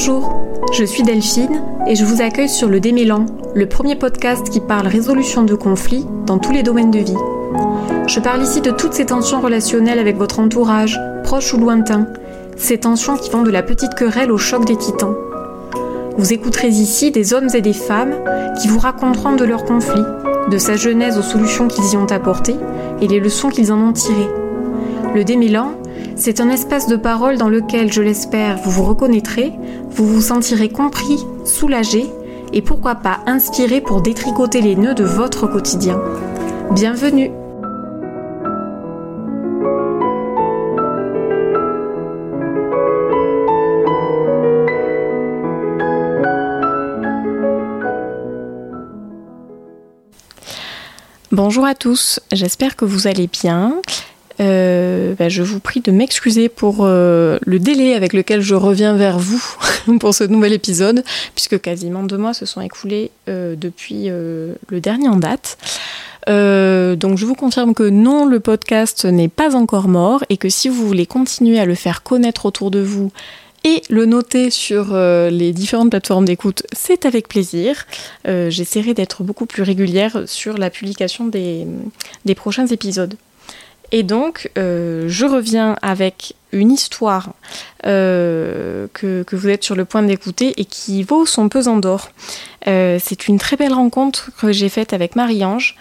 Bonjour, je suis Delphine et je vous accueille sur le Démélan, le premier podcast qui parle résolution de conflits dans tous les domaines de vie. Je parle ici de toutes ces tensions relationnelles avec votre entourage, proche ou lointain, ces tensions qui vont de la petite querelle au choc des titans. Vous écouterez ici des hommes et des femmes qui vous raconteront de leurs conflits, de sa genèse aux solutions qu'ils y ont apportées et les leçons qu'ils en ont tirées. Le démêlant, c'est un espace de parole dans lequel, je l'espère, vous vous reconnaîtrez, vous vous sentirez compris, soulagé et pourquoi pas inspiré pour détricoter les nœuds de votre quotidien. Bienvenue Bonjour à tous, j'espère que vous allez bien. Euh, bah, je vous prie de m'excuser pour euh, le délai avec lequel je reviens vers vous pour ce nouvel épisode, puisque quasiment deux mois se sont écoulés euh, depuis le dernier en date. donc je vous confirme que non, le podcast n'est pas encore mort et que si vous voulez continuer à le faire connaître autour de vous et le noter sur les différentes plateformes d'écoute, c'est avec plaisir. J'essaierai d'être beaucoup plus régulière sur la publication des prochains épisodes. Et donc, euh, je reviens avec une histoire euh, que, vous êtes sur le point d'écouter et qui vaut son pesant d'or. Euh, c'est une très belle rencontre que j'ai faite avec Marie-Ange,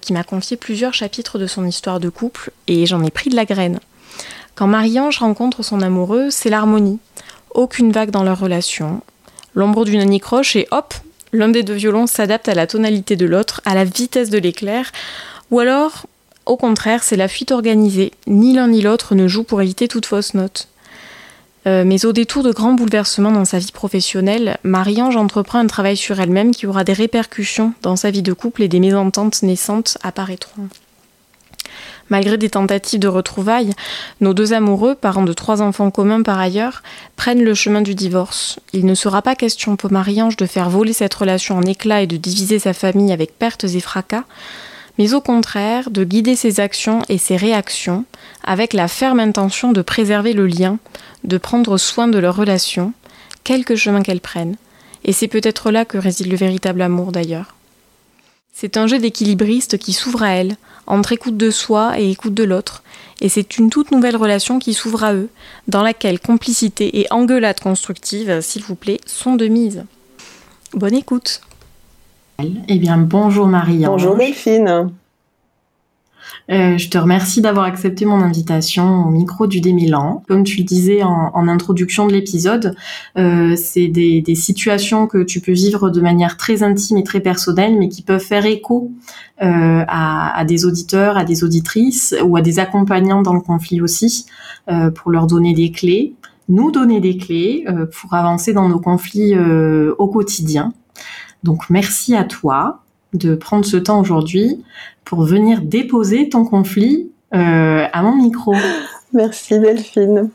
qui m'a confié plusieurs chapitres de son histoire de couple, et j'en ai pris de la graine. Quand Marie-Ange rencontre son amoureux, c'est l'harmonie. Aucune vague dans leur relation. L'ombre d'une anicroche et hop, l'un des deux violons s'adapte à la tonalité de l'autre, à la vitesse de l'éclair, ou alors au contraire, c'est la fuite organisée. Ni l'un ni l'autre ne joue pour éviter toute fausse note. Euh, mais au détour de grands bouleversements dans sa vie professionnelle, Marie-Ange entreprend un travail sur elle-même qui aura des répercussions dans sa vie de couple et des mésententes naissantes apparaîtront. Malgré des tentatives de retrouvailles, nos deux amoureux, parents de trois enfants communs par ailleurs, prennent le chemin du divorce. Il ne sera pas question pour Marie-Ange de faire voler cette relation en éclats et de diviser sa famille avec pertes et fracas, mais au contraire de guider ses actions et ses réactions avec la ferme intention de préserver le lien, de prendre soin de leur relation, quelque chemin qu'elles prennent. Et c'est peut-être là que réside le véritable amour d'ailleurs. C'est un jeu d'équilibriste qui s'ouvre à elle, entre écoute de soi et écoute de l'autre, et c'est une toute nouvelle relation qui s'ouvre à eux, dans laquelle complicité et engueulade constructive, s'il vous plaît, sont de mise. Bonne écoute eh bien, bonjour Marie. Bonjour Delphine. Euh, je te remercie d'avoir accepté mon invitation au micro du Démilan. Comme tu le disais en, introduction de l'épisode, euh, c'est des, situations que tu peux vivre de manière très intime et très personnelle, mais qui peuvent faire écho euh, à, des auditeurs, à des auditrices ou à des accompagnants dans le conflit aussi, pour leur donner des clés, nous donner des clés pour avancer dans nos conflits au quotidien. Donc merci à toi de prendre ce temps aujourd'hui pour venir déposer ton conflit euh, à mon micro. Merci Delphine.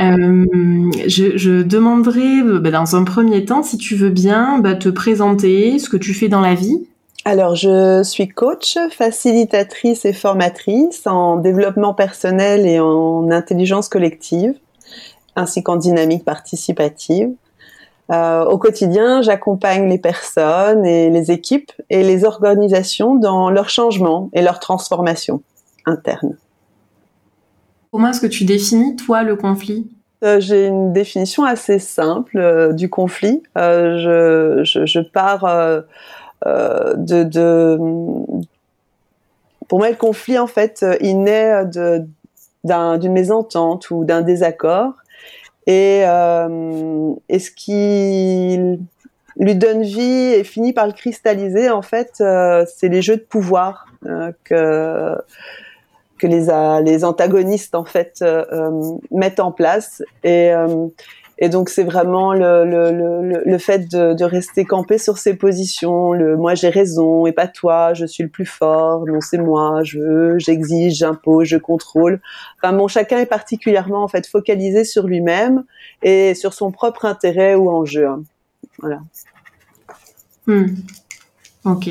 Euh, je, demanderai bah, dans un premier temps, si tu veux bien, bah, te présenter ce que tu fais dans la vie. Alors, je suis coach, facilitatrice et formatrice en développement personnel et en intelligence collective, ainsi qu'en dynamique participative. Euh, au quotidien, j'accompagne les personnes et les équipes et les organisations dans leur changement et leur transformation interne. Comment est-ce que tu définis, toi, le conflit? Euh, J'ai une définition assez simple euh, du conflit. Je, je, je, pars de, de... Pour moi, le conflit, en fait, il naît d'une mésentente ou d'un désaccord et, euh, ce qui lui donne vie et finit par le cristalliser, en fait, euh, c'est les jeux de pouvoir euh, que que les, les antagonistes en fait euh, mettent en place. Et et donc c'est vraiment le, le, le, le fait de, de, rester campé sur ses positions, le moi j'ai raison et pas toi, je suis le plus fort, non c'est moi, je j'exige, j'impose, je contrôle. Enfin bon, chacun est particulièrement en fait focalisé sur lui-même et sur son propre intérêt ou enjeu. Voilà. Hmm. Ok.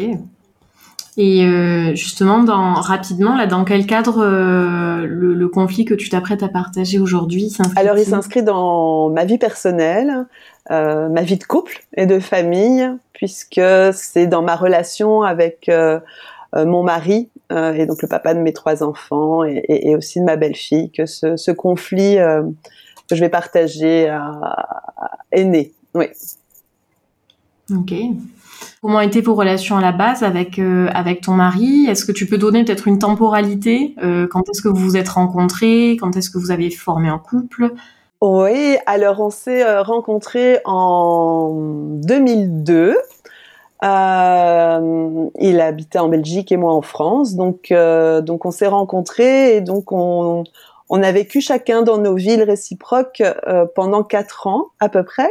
Et euh, justement, dans, rapidement, là, dans quel cadre euh, le, conflit que tu t'apprêtes à partager aujourd'hui s'inscrit Alors, il s'inscrit dans ma vie personnelle, euh, ma vie de couple et de famille, puisque c'est dans ma relation avec mon mari et donc le papa de mes trois enfants et, aussi de ma belle-fille que ce, conflit que je vais partager est né. Oui. Ok. Comment étaient vos relations à la base avec euh, avec ton mari? Est-ce que tu peux donner peut-être une temporalité euh, Quand est-ce que vous vous êtes rencontrés? Quand est-ce que vous avez formé un couple? Oui, alors on s'est euh, rencontrés en 2002. il habitait en Belgique et moi en France, donc donc on s'est rencontrés et donc on on a vécu chacun dans nos villes réciproques pendant quatre ans à peu près.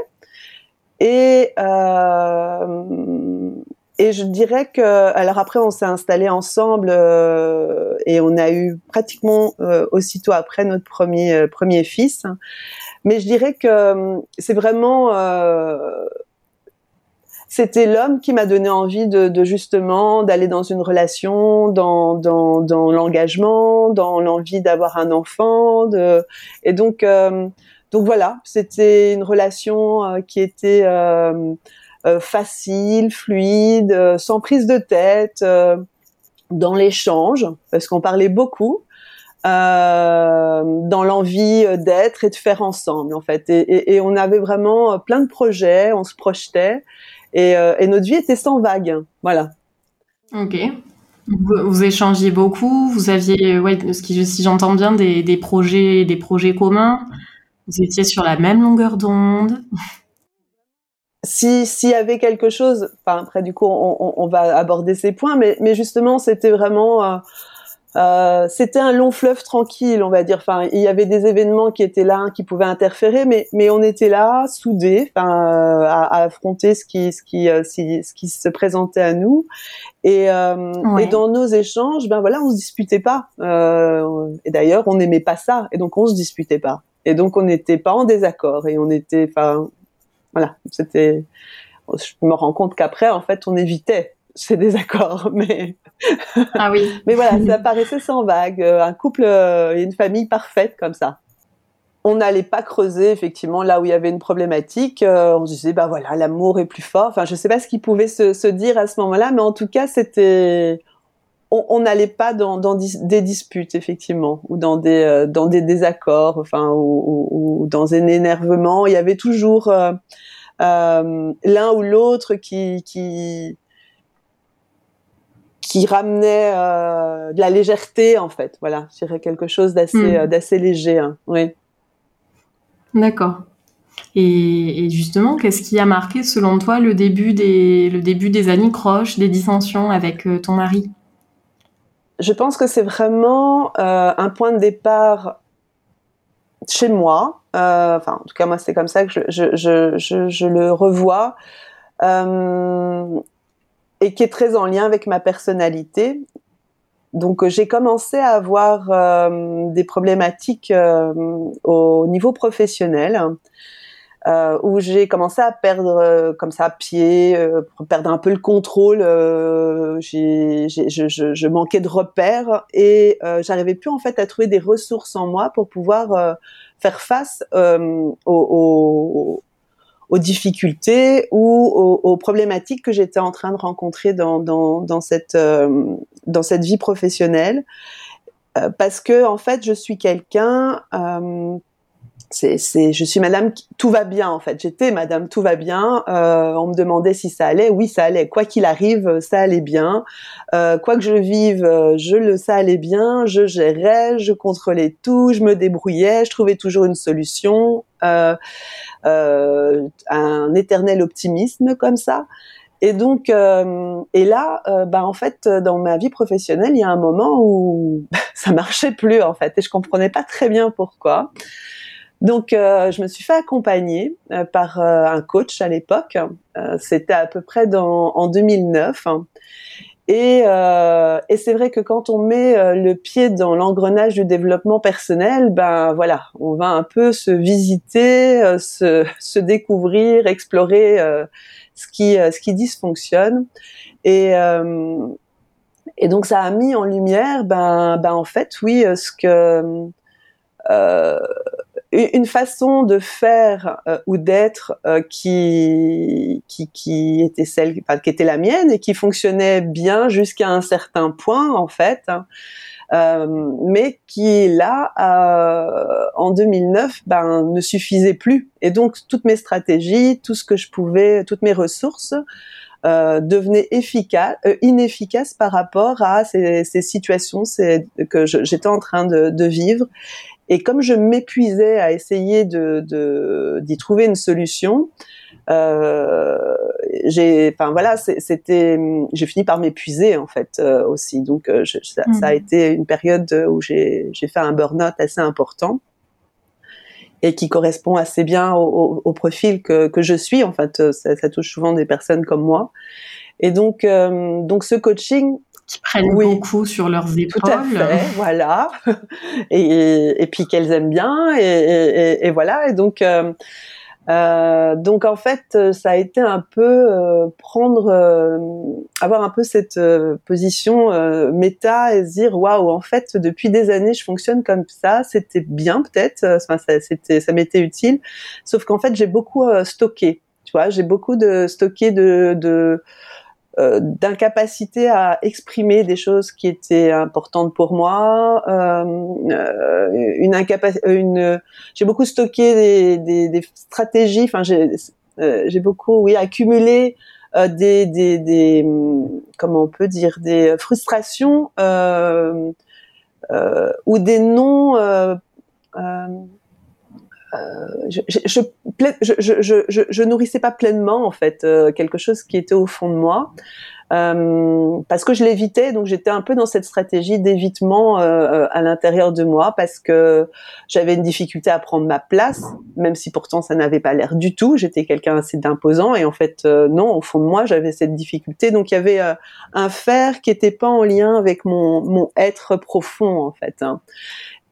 Et euh, et je dirais que alors après on s'est installé ensemble euh, et on a eu pratiquement euh, aussitôt après notre premier premier fils. Mais je dirais que c'est vraiment c'était l'homme qui m'a donné envie de, justement d'aller dans une relation, dans dans, dans l'engagement, dans l'envie d'avoir un enfant. De, et donc donc voilà, c'était une relation euh, qui était euh, euh, facile, fluide, sans prise de tête, dans l'échange, parce qu'on parlait beaucoup. dans l'envie d'être et de faire ensemble en fait. Et, on avait vraiment plein de projets on se projetait et, notre vie était sans vague voilà. Ok. Vous, échangiez beaucoup vous aviez ouais si j'entends bien des, des projets des projets communs vous étiez sur la même longueur d'onde si s'il y avait quelque chose, enfin après du coup on, on, va aborder ces points, mais, mais justement c'était vraiment euh, euh, c'était un long fleuve tranquille, on va dire. Enfin, il y avait des événements qui étaient là, qui pouvaient interférer, mais mais on était là, soudés, enfin, euh, à, à, affronter ce qui ce qui euh, ce qui se présentait à nous. Et, et dans nos échanges, ben voilà, on se disputait pas. et d'ailleurs, on n'aimait pas ça, et donc on se disputait pas. Et donc on n'était pas en désaccord et on était, enfin, voilà, c'était. Je me rends compte qu'après, en fait, on évitait ces désaccords, mais. Ah oui. mais voilà, ça paraissait sans vague, euh, un couple euh, et une famille parfaite comme ça. On n'allait pas creuser effectivement là où il y avait une problématique. Euh, on se disait bah voilà, l'amour est plus fort. Enfin, je sais pas ce qui pouvait se, se dire à ce moment-là, mais en tout cas, c'était on n'allait pas dans, des disputes effectivement ou dans des euh, dans des désaccords enfin ou, dans un énervement il y avait toujours euh, euh, l'un ou l'autre qui qui qui ramenait de la légèreté en fait voilà je dirais quelque chose d'assez hmm. d'assez léger hein. oui d'accord et, et, justement, qu'est-ce qui a marqué, selon toi, le début des, le début des années croches, des dissensions avec ton mari? Je pense que c'est vraiment euh, un point de départ chez moi. Euh, enfin, en tout cas, moi, c'est comme ça que je, le revois. Euh, et qui est très en lien avec ma personnalité. Donc j'ai commencé à avoir des problématiques au niveau professionnel euh, où j'ai commencé à perdre euh, comme ça pied, euh, perdre un peu le contrôle. Euh, j'ai, je, je, je, manquais de repères et euh, j'arrivais plus en fait à trouver des ressources en moi pour pouvoir faire face aux, aux, aux, difficultés ou aux, aux, problématiques que j'étais en train de rencontrer dans, dans, dans cette dans cette vie professionnelle. parce que en fait, je suis quelqu'un c'est, c'est, je suis Madame tout va bien en fait. J'étais Madame tout va bien. Euh, on me demandait si ça allait. Oui, ça allait. Quoi qu'il arrive, ça allait bien. Euh, quoi que je vive, je le ça allait bien. Je gérais, je contrôlais tout, je me débrouillais, je trouvais toujours une solution. Euh, euh un éternel optimisme comme ça. Et donc, euh, et là, euh, bah en fait, dans ma vie professionnelle, il y a un moment où ça marchait plus en fait, et je comprenais pas très bien pourquoi. Donc, euh, je me suis fait accompagner euh, par euh, un coach à l'époque. C'était à peu près dans, en 2009. Et, et c'est vrai que quand on met le pied dans l'engrenage du développement personnel, ben voilà, on va un peu se visiter, se, se découvrir, explorer ce qui ce qui dysfonctionne. Et Et donc ça a mis en lumière, ben, ben en fait, oui, ce que euh, une façon de faire euh, ou d'être euh, qui, qui, qui était celle enfin, qui était la mienne et qui fonctionnait bien jusqu'à un certain point en fait hein. euh, mais qui là en 2009 ben ne suffisait plus et donc toutes mes stratégies tout ce que je pouvais toutes mes ressources euh, devenaient efficaces, inefficaces par rapport à ces, ces situations que j'étais en train de, de, vivre et comme je m'épuisais à essayer de d'y trouver une solution, euh, j'ai, enfin voilà, c'était, j'ai fini par m'épuiser en fait euh, aussi. Donc euh, ça, ça, a mhm. été une période où j'ai fait un burn-out assez important et qui correspond assez bien au, au, profil que, que, je suis. En fait, ça, ça, touche souvent des personnes comme moi. Et donc, euh, donc ce coaching, qui prennent beaucoup sur leurs épaules. Tout à fait, voilà. Et, et, puis qu'elles aiment bien, et, et, et, voilà. Et donc, euh, euh, donc en fait, ça a été un peu euh, prendre, euh, avoir un peu cette euh, position méta et se dire waouh, en fait, depuis des années, je fonctionne comme ça. C'était bien peut-être, enfin, ça, c'était, ça m'était utile. Sauf qu'en fait, j'ai beaucoup stocké. Tu vois, j'ai beaucoup de stocké de, de euh, d'incapacité à exprimer des choses qui étaient importantes pour moi, euh, euh une incapacité, une, j'ai beaucoup stocké des, des, des stratégies, enfin j'ai, euh, j'ai beaucoup, oui, accumulé des, des, des, comment on peut dire, des frustrations ou des non euh, je, je, je, je, nourrissais pas pleinement en fait euh, quelque chose qui était au fond de moi euh, parce que je l'évitais donc j'étais un peu dans cette stratégie d'évitement à l'intérieur de moi parce que j'avais une difficulté à prendre ma place même si pourtant ça n'avait pas l'air du tout j'étais quelqu'un assez d'imposant et en fait non au fond de moi j'avais cette difficulté donc il y avait un faire qui était pas en lien avec mon, mon être profond en fait hein.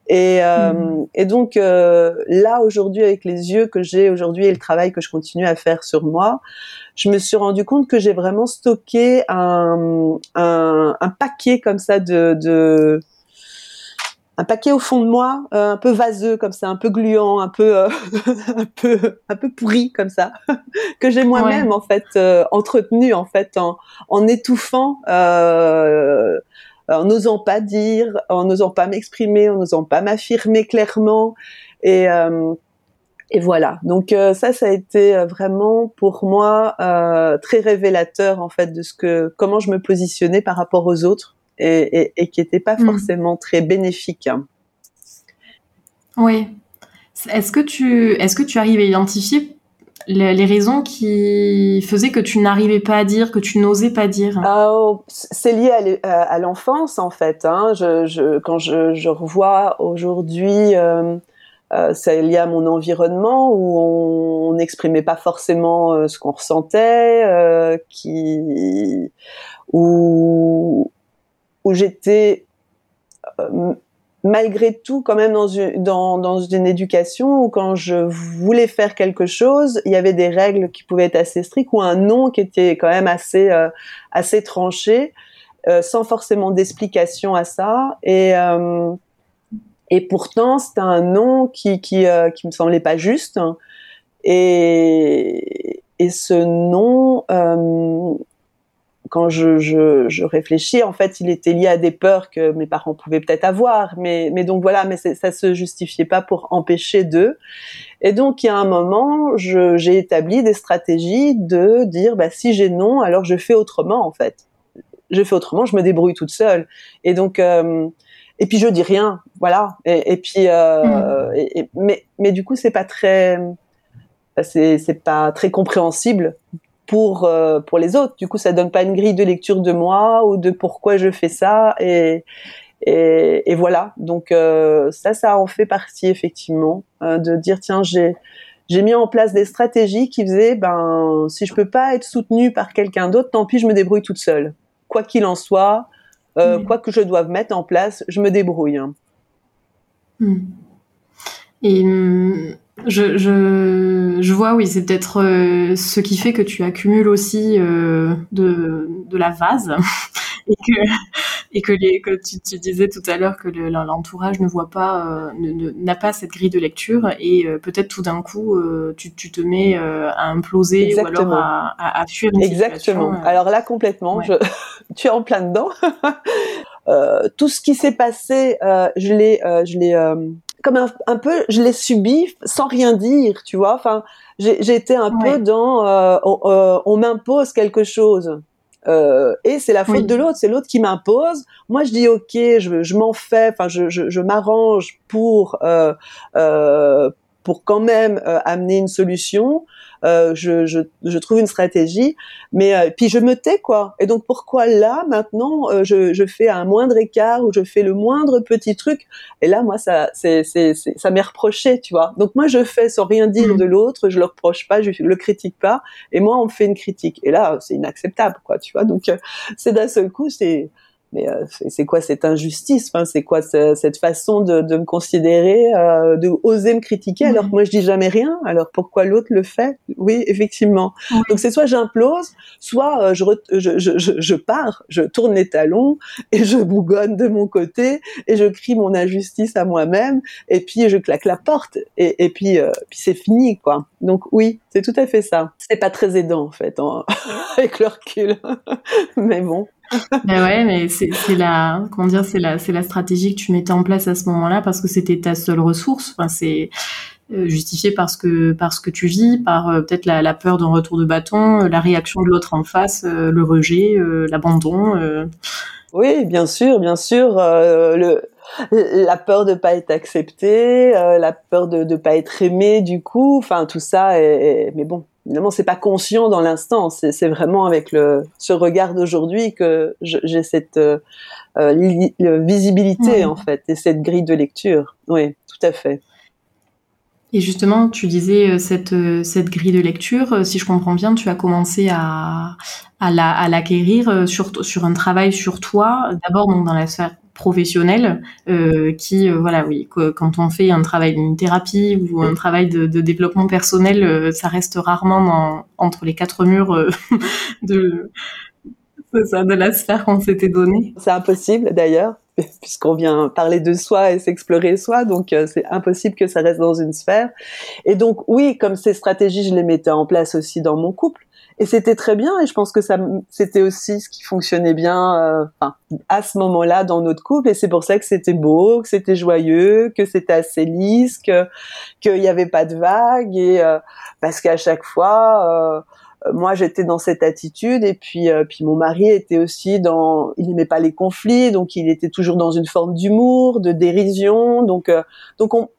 Et, euh, mm. et donc euh, là aujourd'hui avec les yeux que j'ai aujourd'hui et le travail que je continue à faire sur moi, je me suis rendu compte que j'ai vraiment stocké un, un, un, paquet comme ça de, de un paquet au fond de moi, euh, un peu vaseux comme ça, un peu gluant, un peu, euh, un peu, un peu pourri comme ça, que j'ai moi-même en fait entretenu en fait en, en étouffant euh, en n'osant pas dire, en n'osant pas m'exprimer, en n'osant pas m'affirmer clairement. Et, euh, et voilà. Donc euh, ça, ça a été euh, vraiment pour moi très révélateur en fait de ce que comment je me positionnais par rapport aux autres et, et, qui n'était pas mm. forcément très bénéfique. Hein. Oui. Est-ce que tu est-ce que tu arrives à identifier les, raisons qui faisaient que tu n'arrivais pas à dire, que tu n'osais pas dire oh, C'est lié à l'enfance en fait. Hein. Quand je, revois aujourd'hui, euh, euh, c'est lié à mon environnement où on n'exprimait pas forcément euh, ce qu'on ressentait, qui, où, où j'étais malgré tout quand même dans une, dans, dans une éducation où quand je voulais faire quelque chose, il y avait des règles qui pouvaient être assez strictes ou un nom qui était quand même assez euh, assez tranché, euh, sans forcément d'explication à ça. Et euh, et pourtant c'était un nom qui qui qui me semblait pas juste. Et et ce nom quand je, je, je, réfléchis, en fait, il était lié à des peurs que mes parents pouvaient peut-être avoir, mais, mais donc voilà, mais ça se justifiait pas pour empêcher d'eux. Et donc, il y a un moment, j'ai établi des stratégies de dire, bah, si j'ai non, alors je fais autrement, en fait. Je fais autrement, je me débrouille toute seule. Et donc, euh, et puis je dis rien, voilà. Et, et puis, euh, mmh. et, mais, mais du coup, c'est pas très, c'est pas très compréhensible pour euh, pour les autres. Du coup, ça donne pas une grille de lecture de moi ou de pourquoi je fais ça et et, et voilà. Donc euh, ça, ça en fait partie effectivement euh, de dire tiens j'ai j'ai mis en place des stratégies qui faisaient ben si je peux pas être soutenue par quelqu'un d'autre, tant pis je me débrouille toute seule. Quoi qu'il en soit, mmh. quoi que je doive mettre en place, je me débrouille. Hein. Mmh. Et hum, je, je, je, vois, oui, c'est peut-être euh, ce qui fait que tu accumules aussi euh, de, de, la vase. Et que et que les que tu, tu disais tout à l'heure que l'entourage ne voit pas euh, n'a pas cette grille de lecture. Et euh, peut-être tout d'un coup euh, tu, tu, te mets à imploser ou alors à, à, à fuir une Exactement. Alors là complètement, je, tu es en plein dedans. tout ce qui s'est passé, je l'ai je l'ai comme un, un, peu, je l'ai subi sans rien dire, tu vois. Enfin, j'ai été un peu dans, on, on m'impose quelque chose. Euh, et c'est la faute de l'autre, c'est l'autre qui m'impose. Moi, je dis ok, je, je m'en fais, enfin, je, je, je m'arrange pour euh, euh, pour quand même euh, amener une solution. Euh, je, je, je, trouve une stratégie, mais euh, puis je me tais quoi. Et donc pourquoi là maintenant euh, je, je fais un moindre écart ou je fais le moindre petit truc? Et là moi ça c'est c'est ça m'est reproché, tu vois. Donc moi je fais sans rien dire mmh. de l'autre, je le reproche pas, je le critique pas, et moi on me fait une critique. Et là c'est inacceptable quoi, tu vois. Donc c'est d'un seul coup c'est mais euh, c'est quoi cette injustice? Enfin, C'est quoi cette façon de, de me considérer, euh, de oser me critiquer alors que moi je dis jamais rien? Alors pourquoi l'autre le fait? Oui, effectivement. Donc c'est soit j'implose, soit euh, je, je, je, je, pars, je tourne les talons et je bougonne de mon côté et je crie mon injustice à moi-même et puis je claque la porte et, et puis, euh, puis c'est fini quoi. Donc oui, c'est tout à fait ça. C'est pas très aidant en fait avec le recul, mais bon ben ouais, mais c'est la comment dire, c'est la c'est la stratégie que tu mettais en place à ce moment-là parce que c'était ta seule ressource. Enfin, c'est euh, justifié parce que parce que tu vis, par euh, peut-être la, la, peur d'un retour de bâton, euh, la réaction de l'autre en face, le rejet, l'abandon. Oui, bien sûr, bien sûr. le la peur de pas être accepté, la peur de ne pas être aimé du coup, enfin tout ça. Est, mais bon, évidemment, c'est pas conscient dans l'instant. C'est vraiment avec le ce regard d'aujourd'hui que j'ai cette euh, euh visibilité en fait et cette grille de lecture. Oui, tout à fait. Et justement, tu disais euh, cette cette grille de lecture. Si je comprends bien, tu as commencé à à l'acquérir la, sur sur un travail sur toi. D'abord donc dans la sphère professionnels euh, qui, euh, voilà, oui, quand on fait un travail d'une thérapie ou un travail de, développement personnel, euh, ça reste rarement entre les quatre murs de, ça, de la sphère qu'on s'était donnée. C'est impossible d'ailleurs puisqu'on vient parler de soi et s'explorer soi, donc c'est impossible que ça reste dans une sphère. Et donc oui, comme ces stratégies, je les mettais en place aussi dans mon couple, et c'était très bien et je pense que ça c'était aussi ce qui fonctionnait bien euh, à ce moment-là dans notre couple et c'est pour ça que c'était beau que c'était joyeux que c'était assez lisse que qu'il n'y avait pas de vagues et euh, parce qu'à chaque fois euh, moi j'étais dans cette attitude et puis puis mon mari était aussi dans il n'aimait pas les conflits donc il était toujours dans une forme d'humour de dérision donc donc on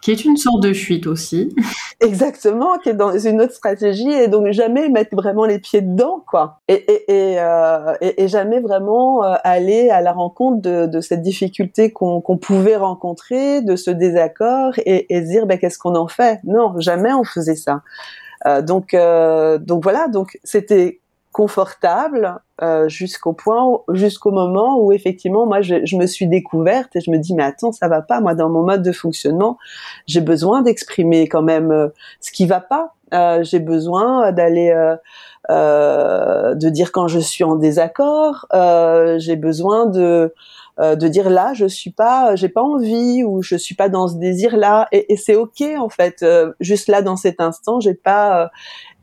qui est une sorte de fuite aussi. Exactement, qui est dans une autre stratégie et donc jamais mettre vraiment les pieds dedans, quoi. Et, et, et, euh, jamais vraiment euh, aller à la rencontre de, cette difficulté qu'on pouvait rencontrer, de ce désaccord et, et dire ben, qu'est-ce qu'on en fait? Non, jamais on faisait ça. Euh, donc, donc voilà, donc c'était confortable euh, jusqu'au point, jusqu'au moment où effectivement moi je, je, me suis découverte et je me dis mais attends ça va pas. Moi dans mon mode de fonctionnement j'ai besoin d'exprimer quand même euh, ce qui va pas. Euh, j'ai besoin d'aller euh, euh, de dire quand je suis en désaccord. J'ai besoin de de dire là je suis pas j'ai pas envie ou je suis pas dans ce désir là et, et c'est ok en fait. Juste là dans cet instant j'ai pas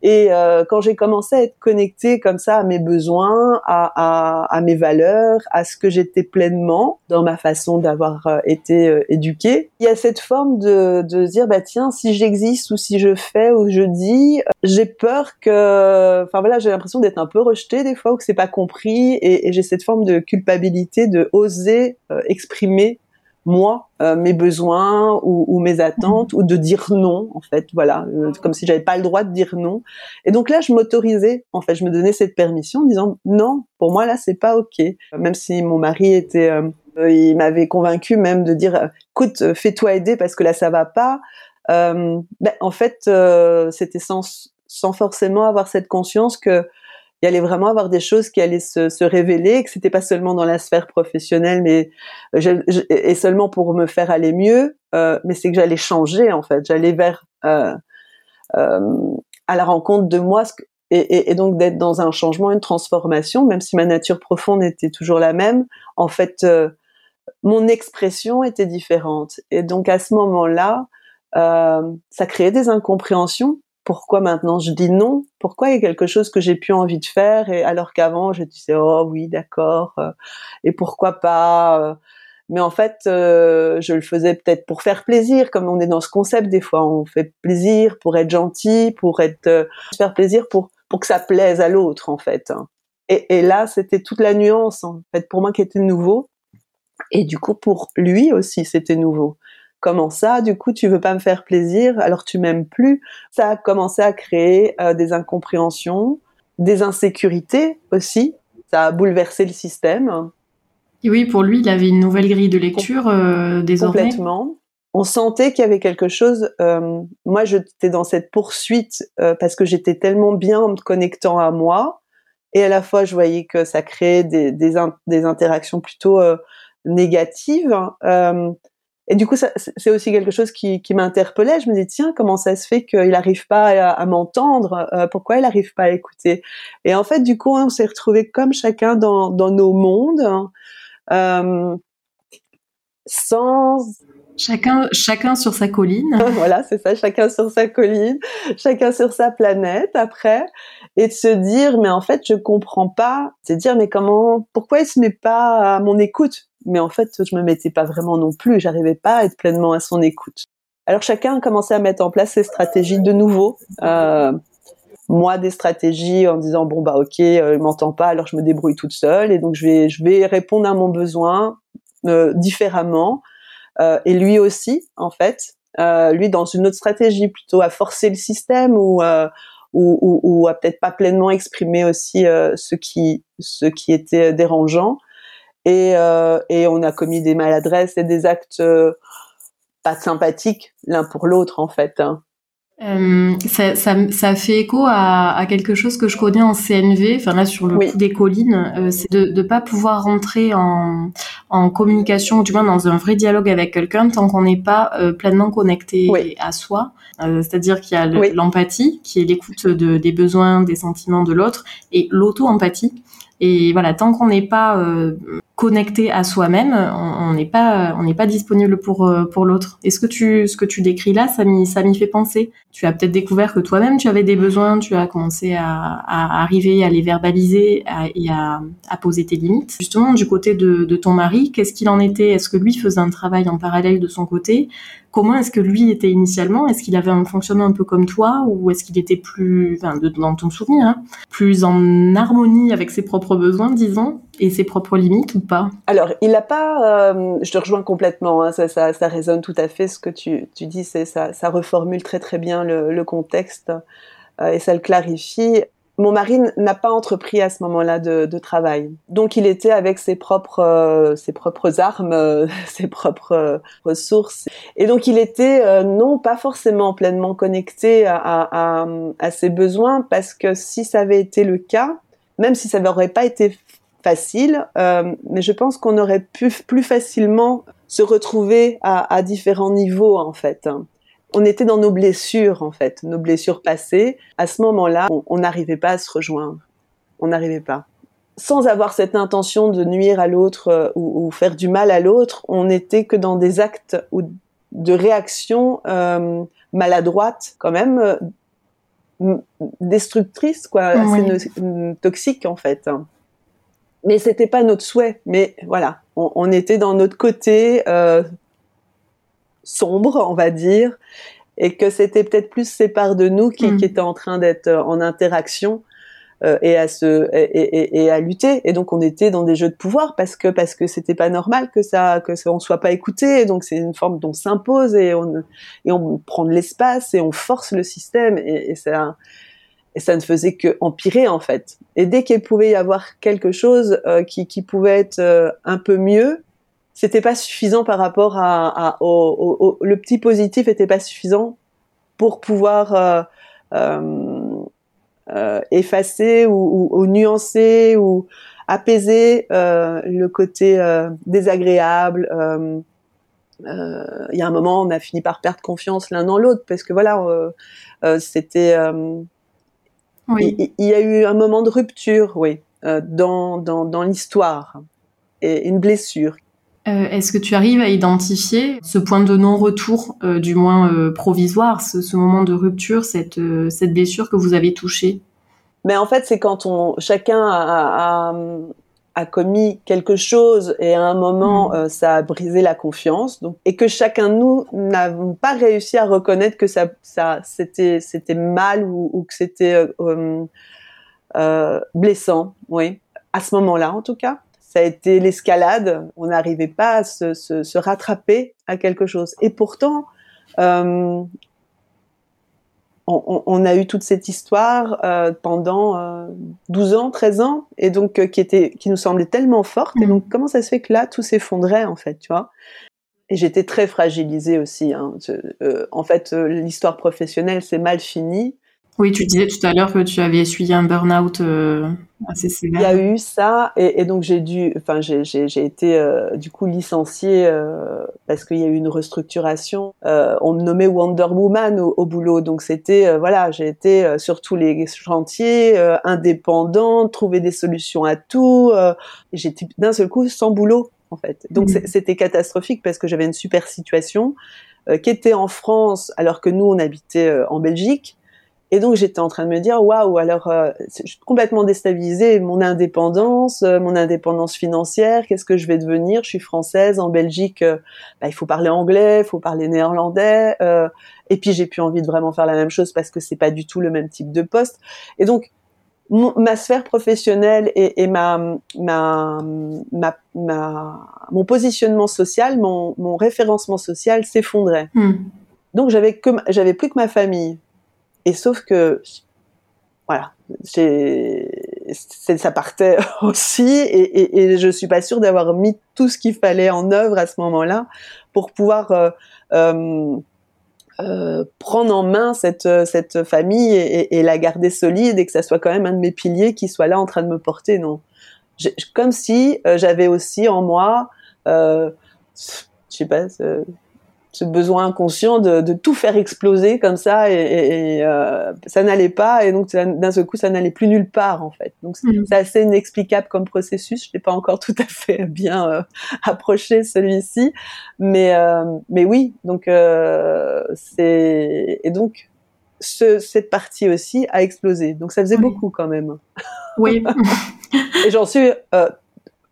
et euh, quand j'ai commencé à être connectée comme ça à mes besoins, à, à, à mes valeurs, à ce que j'étais pleinement dans ma façon d'avoir euh, été euh, éduquée, il y a cette forme de, de dire bah tiens si j'existe ou si je fais ou je dis, j'ai peur que, enfin voilà, j'ai l'impression d'être un peu rejetée des fois ou que c'est pas compris. Et, et j'ai cette forme de culpabilité de oser exprimer moi euh, mes besoins ou, ou, mes attentes ou de dire non en fait voilà euh, comme si j'avais pas le droit de dire non. Et donc là je m'autorisais en fait je me donnais cette permission en disant non pour moi là c'est pas ok. Même si mon mari était euh, il m'avait convaincu même de dire écoute fais-toi aider parce que là ça va pas ben, en fait c'était sans sans forcément avoir cette conscience que il allait vraiment avoir des choses qui allaient se, se révéler, que c'était pas seulement dans la sphère professionnelle, mais je, et seulement pour me faire aller mieux, euh, mais c'est que j'allais changer en fait, j'allais vers euh, euh, à la rencontre de moi, et, et, donc d'être dans un changement, une transformation, même si ma nature profonde était toujours la même, en fait, euh, mon expression était différente. Et donc à ce moment-là, euh, ça créait des incompréhensions. Pourquoi maintenant je dis non? Pourquoi il y a quelque chose que j'ai plus envie de faire et alors qu'avant je disais oh oui d'accord euh, et pourquoi pas euh. mais en fait, je le faisais peut-être pour faire plaisir, comme on est dans ce concept des fois, on fait plaisir pour être gentil, pour être faire plaisir pour pour que ça plaise à l'autre en fait. Et, et là, c'était toute la nuance en fait pour moi qui était nouveau. Et du coup, pour lui aussi, c'était nouveau. Comment ça, du coup, tu veux pas me faire plaisir, alors tu m'aimes plus Ça a commencé à créer euh, des incompréhensions, des insécurités aussi. Ça a bouleversé le système. Et oui, pour lui, il avait une nouvelle grille de lecture euh, désormais. Complètement. On sentait qu'il y avait quelque chose. Euh, moi, j'étais dans cette poursuite euh, parce que j'étais tellement bien en me connectant à moi, et à la fois, je voyais que ça créait des, des, des interactions plutôt euh, négative. Et du coup, c'est aussi quelque chose qui, qui m'interpellait. Je me dis, tiens, comment ça se fait qu'il n'arrive pas à, m'entendre? Euh, Pourquoi il n'arrive pas à écouter? Et en fait, du coup, on s'est retrouvés comme chacun dans, dans nos mondes, euh, sans Chacun, chacun sur sa colline. voilà, c'est ça, chacun sur sa colline, chacun sur sa planète après, et de se dire, mais en fait, je comprends pas. C'est dire, mais comment, pourquoi il se met pas à mon écoute? Mais en fait, je me mettais pas vraiment non plus. J'arrivais pas à être pleinement à son écoute. Alors chacun a commencé à mettre en place ses stratégies de nouveau. Euh, moi, des stratégies en disant bon bah ok, euh, il m'entend pas, alors je me débrouille toute seule et donc je vais je vais répondre à mon besoin euh, différemment. Euh, et lui aussi, en fait, euh, lui dans une autre stratégie plutôt à forcer le système ou euh, ou, ou, ou, à peut-être pas pleinement exprimer aussi ce qui ce qui était dérangeant et, euh, et on a commis des maladresses et des actes euh, pas sympathiques l'un pour l'autre en fait. Hein. Euh, ça, ça, ça, fait écho à, à, quelque chose que je connais en CNV, enfin là sur le coup des collines, euh, c'est de ne pas pouvoir rentrer en, en communication, ou du moins dans un vrai dialogue avec quelqu'un tant qu'on n'est pas euh, pleinement connecté à soi. Euh, c'est-à-dire qu'il y a l'empathie, qui est l'écoute de, des besoins, des sentiments de l'autre, et l'auto-empathie. Et voilà, tant qu'on n'est pas euh, connecté à soi-même, on n'est pas on n'est pas disponible pour euh, pour l'autre. Et ce que tu ce que tu décris là, ça m'y ça m'y fait penser. Tu as peut-être découvert que toi-même tu avais des besoins, tu as commencé à, à arriver à les verbaliser et à, à, poser tes limites. Justement, du côté de, de ton mari, qu'est-ce qu'il en était? Est-ce que lui faisait un travail en parallèle de son côté? Comment est-ce que lui était initialement? Est-ce qu'il avait un fonctionnement un peu comme toi? Ou est-ce qu'il était plus, enfin, dans ton souvenir, hein, plus en harmonie avec ses propres besoins, disons, et ses propres limites? Alors, il n'a pas. Euh, je te rejoins complètement. Hein, ça, ça, résonne tout à fait ce que tu, dis. C'est ça, ça reformule très très bien le, contexte euh, et ça le clarifie mon mari n'a pas entrepris à ce moment-là de, travail. Donc il était avec ses propres, euh, ses propres armes, ses propres ressources. Et donc il était non pas forcément pleinement connecté à, ses besoins parce que si ça avait été le cas, même si ça n'aurait pas été facile, mais je pense qu'on aurait pu plus facilement se retrouver à, à différents niveaux en fait on était dans nos blessures en fait, nos blessures passées. À ce moment-là, on n'arrivait pas à se rejoindre. On n'arrivait pas. Sans avoir cette intention de nuire à l'autre euh, ou, faire du mal à l'autre, on n'était que dans des actes ou de réactions euh, maladroites, quand même euh, destructrices, quoi, assez toxiques en fait. Mais c'était pas notre souhait. Mais voilà, on, était dans notre côté sombre, on va dire, et que c'était peut-être plus ces parts de nous qui, mm. qui étaient en train d'être euh, en interaction euh, et à se et, et, et, à lutter. Et donc on était dans des jeux de pouvoir parce que parce que c'était pas normal que ça que ça, on soit pas écouté. Et donc c'est une forme dont s'impose et on et on prend de l'espace et on force le système et, et ça et ça ne faisait que empirer en fait. Et dès qu'il pouvait y avoir quelque chose euh, qui, qui pouvait être euh, un peu mieux, c'était pas suffisant par rapport à, à au, au, le petit positif était pas suffisant pour pouvoir euh, euh, euh effacer ou, ou, ou, nuancer ou apaiser euh, le côté désagréable. Il y a un moment, on a fini par perdre confiance l'un dans l'autre parce que voilà, c'était il, y a eu un moment de rupture, oui, dans, dans, dans l'histoire. Et une blessure. Est-ce que tu arrives à identifier ce point de non-retour, du moins provisoire, ce, moment de rupture, cette, cette blessure que vous avez touchée? Mais en fait, c'est quand on chacun a, a commis quelque chose et à un moment mm. euh, ça a brisé la confiance. Donc et que chacun de nous n'avons pas réussi à reconnaître que ça ça c'était c'était mal ou, ou que c'était euh, euh, euh blessant oui. À ce moment-là en tout cas ça a été l'escalade. On n'arrivait pas à se, se, se, rattraper à quelque chose. Et pourtant euh, on, a eu toute cette histoire euh, pendant euh, 12 ans, 13 ans, et donc euh, qui était, qui nous semblait tellement forte. Et mm. donc, comment ça se fait que là, tout s'effondrait en fait, tu vois? Et j'étais très fragilisée aussi. Hein. Euh, en fait, l'histoire professionnelle, c'est mal fini. Oui, tu disais tout à l'heure que tu avais essuyé un burn-out euh, assez sévère. Il y a eu ça, et, et donc j'ai dû, enfin j'ai été euh, du coup licenciée euh, parce qu'il y a eu une restructuration. Euh, on me nommait Wonder Woman au, au boulot, donc c'était voilà, j'ai été sur tous les chantiers, indépendante, trouver des solutions à tout. J'étais d'un seul coup sans boulot en fait. Donc mmh. c'était catastrophique parce que j'avais une super situation qui était en France alors que nous on habitait en Belgique. Et donc j'étais en train de me dire waouh alors euh, je suis complètement déstabilisée mon indépendance euh, mon indépendance financière qu'est-ce que je vais devenir? Je suis française en Belgique euh, bah, il faut parler anglais il faut parler néerlandais et puis j'ai plus envie de vraiment faire la même chose parce que c'est pas du tout le même type de poste. Et donc ma sphère professionnelle et, et ma, ma, ma, ma, mon positionnement social mon, mon référencement social s'effondrait. Hmm. donc j'avais que j'avais plus que ma famille et sauf que, voilà, ça partait aussi, et, et, et, je suis pas sûre d'avoir mis tout ce qu'il fallait en œuvre à ce moment-là pour pouvoir euh, euh, euh, prendre en main cette, famille et, la garder solide et que ça soit quand même un de mes piliers qui soit là en train de me porter. Non, comme si j'avais aussi en moi, je sais pas, ce besoin inconscient de, de, tout faire exploser comme ça et, et, euh, ça n'allait pas et donc d'un seul coup ça n'allait plus nulle part en fait. Donc c'est mm. assez inexplicable comme processus. Je n'ai pas encore tout à fait bien euh, approché celui-ci. Mais euh, mais oui donc c'est et donc ce, cette partie aussi a explosé. Donc ça faisait beaucoup quand même. Oui. Et j'en suis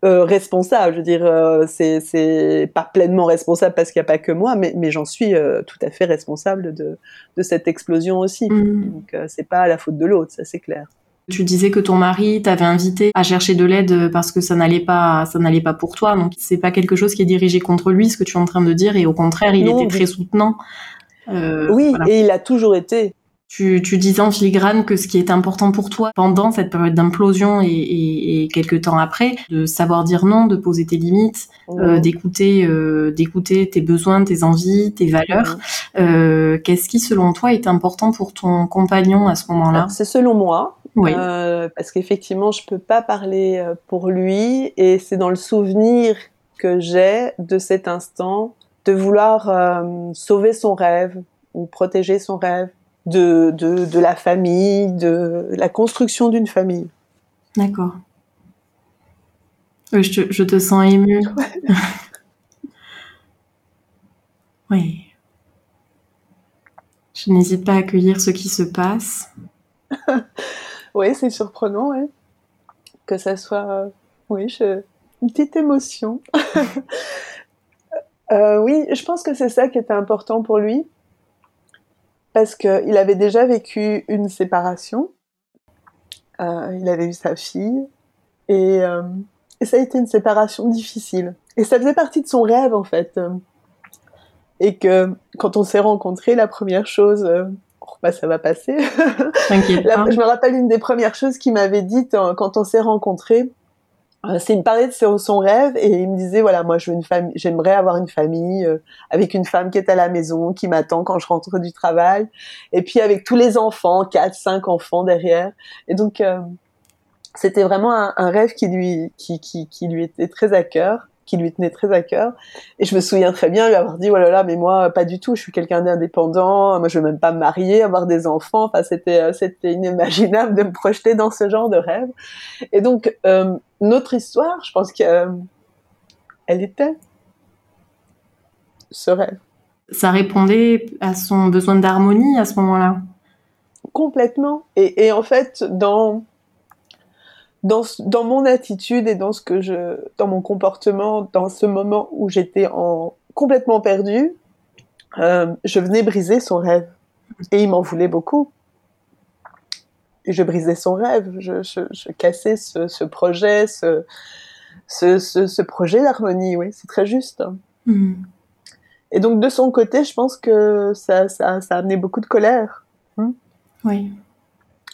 euh, responsable. Je veux dire, euh, c'est pas pleinement responsable parce qu'il n'y a pas que moi, mais, mais j'en suis euh, tout à fait responsable de, de cette explosion aussi. Mm. Donc c'est pas la faute de l'autre, ça c'est clair. Tu disais que ton mari t'avait invité à chercher de l'aide parce que ça n'allait pas, ça n'allait pas pour toi. Donc c'est pas quelque chose qui est dirigé contre lui, ce que tu es en train de dire, et au contraire, il était très soutenant. oui, et il a toujours été. Tu, tu, disais en filigrane que ce qui est important pour toi pendant cette période d'implosion et, et, et, quelques temps après, de savoir dire non, de poser tes limites, euh, d'écouter, euh, d'écouter tes besoins, tes envies, tes valeurs. Euh, Qu'est-ce qui, selon toi, est important pour ton compagnon à ce moment-là? C'est selon moi. Oui. Euh, parce qu'effectivement, je peux pas parler euh, pour lui, et c'est dans le souvenir que j'ai de cet instant de vouloir euh, sauver son rêve ou protéger son rêve de, de, de la famille, de la construction d'une famille. D'accord. je, te, je te sens émue. oui. Je n'hésite pas à accueillir ce qui se passe. oui, c'est surprenant, ouais. que ça soit, euh, oui, je... une petite émotion. euh, oui, je pense que c'est ça qui était important pour lui, parce qu'il avait déjà vécu une séparation. Euh, il avait eu sa fille et, euh, et, ça a été une séparation difficile. Et ça faisait partie de son rêve en fait. Et que quand on s'est rencontrés, la première chose, euh, oh, bah, ça va passer. la, je me rappelle une des premières choses qu'il m'avait dites euh, quand on s'est rencontrés. Euh, c'est une parlait de son, rêve et il me disait voilà moi je veux une famille j'aimerais avoir une famille euh, avec une femme qui est à la maison qui m'attend quand je rentre du travail. Et puis avec tous les enfants quatre cinq enfants derrière. Et donc euh, c'était vraiment un, un, rêve qui lui qui, qui, qui lui était très à cœur qui lui tenait très à cœur. Et je me souviens très bien lui avoir dit, voilà, oh là, mais moi, pas du tout, je suis quelqu'un d'indépendant, moi, je veux même pas me marier, avoir des enfants. Enfin, c'était, euh, c'était inimaginable de me projeter dans ce genre de rêve. Et donc, euh, notre histoire, je pense qu'elle était ce rêve. Ça répondait à son besoin d'harmonie à ce moment-là? Complètement. Et, et en fait, dans dans, dans mon attitude et dans ce que je, dans mon comportement, dans ce moment où j'étais en complètement perdue, euh, je venais briser son rêve. Et il m'en voulait beaucoup. Et je brisais son rêve. Je, je, je cassais ce, ce projet, ce, ce, ce, projet d'harmonie. Oui, c'est très juste. Mm. Et donc de son côté, je pense que ça, ça, ça a amené beaucoup de colère. Oui.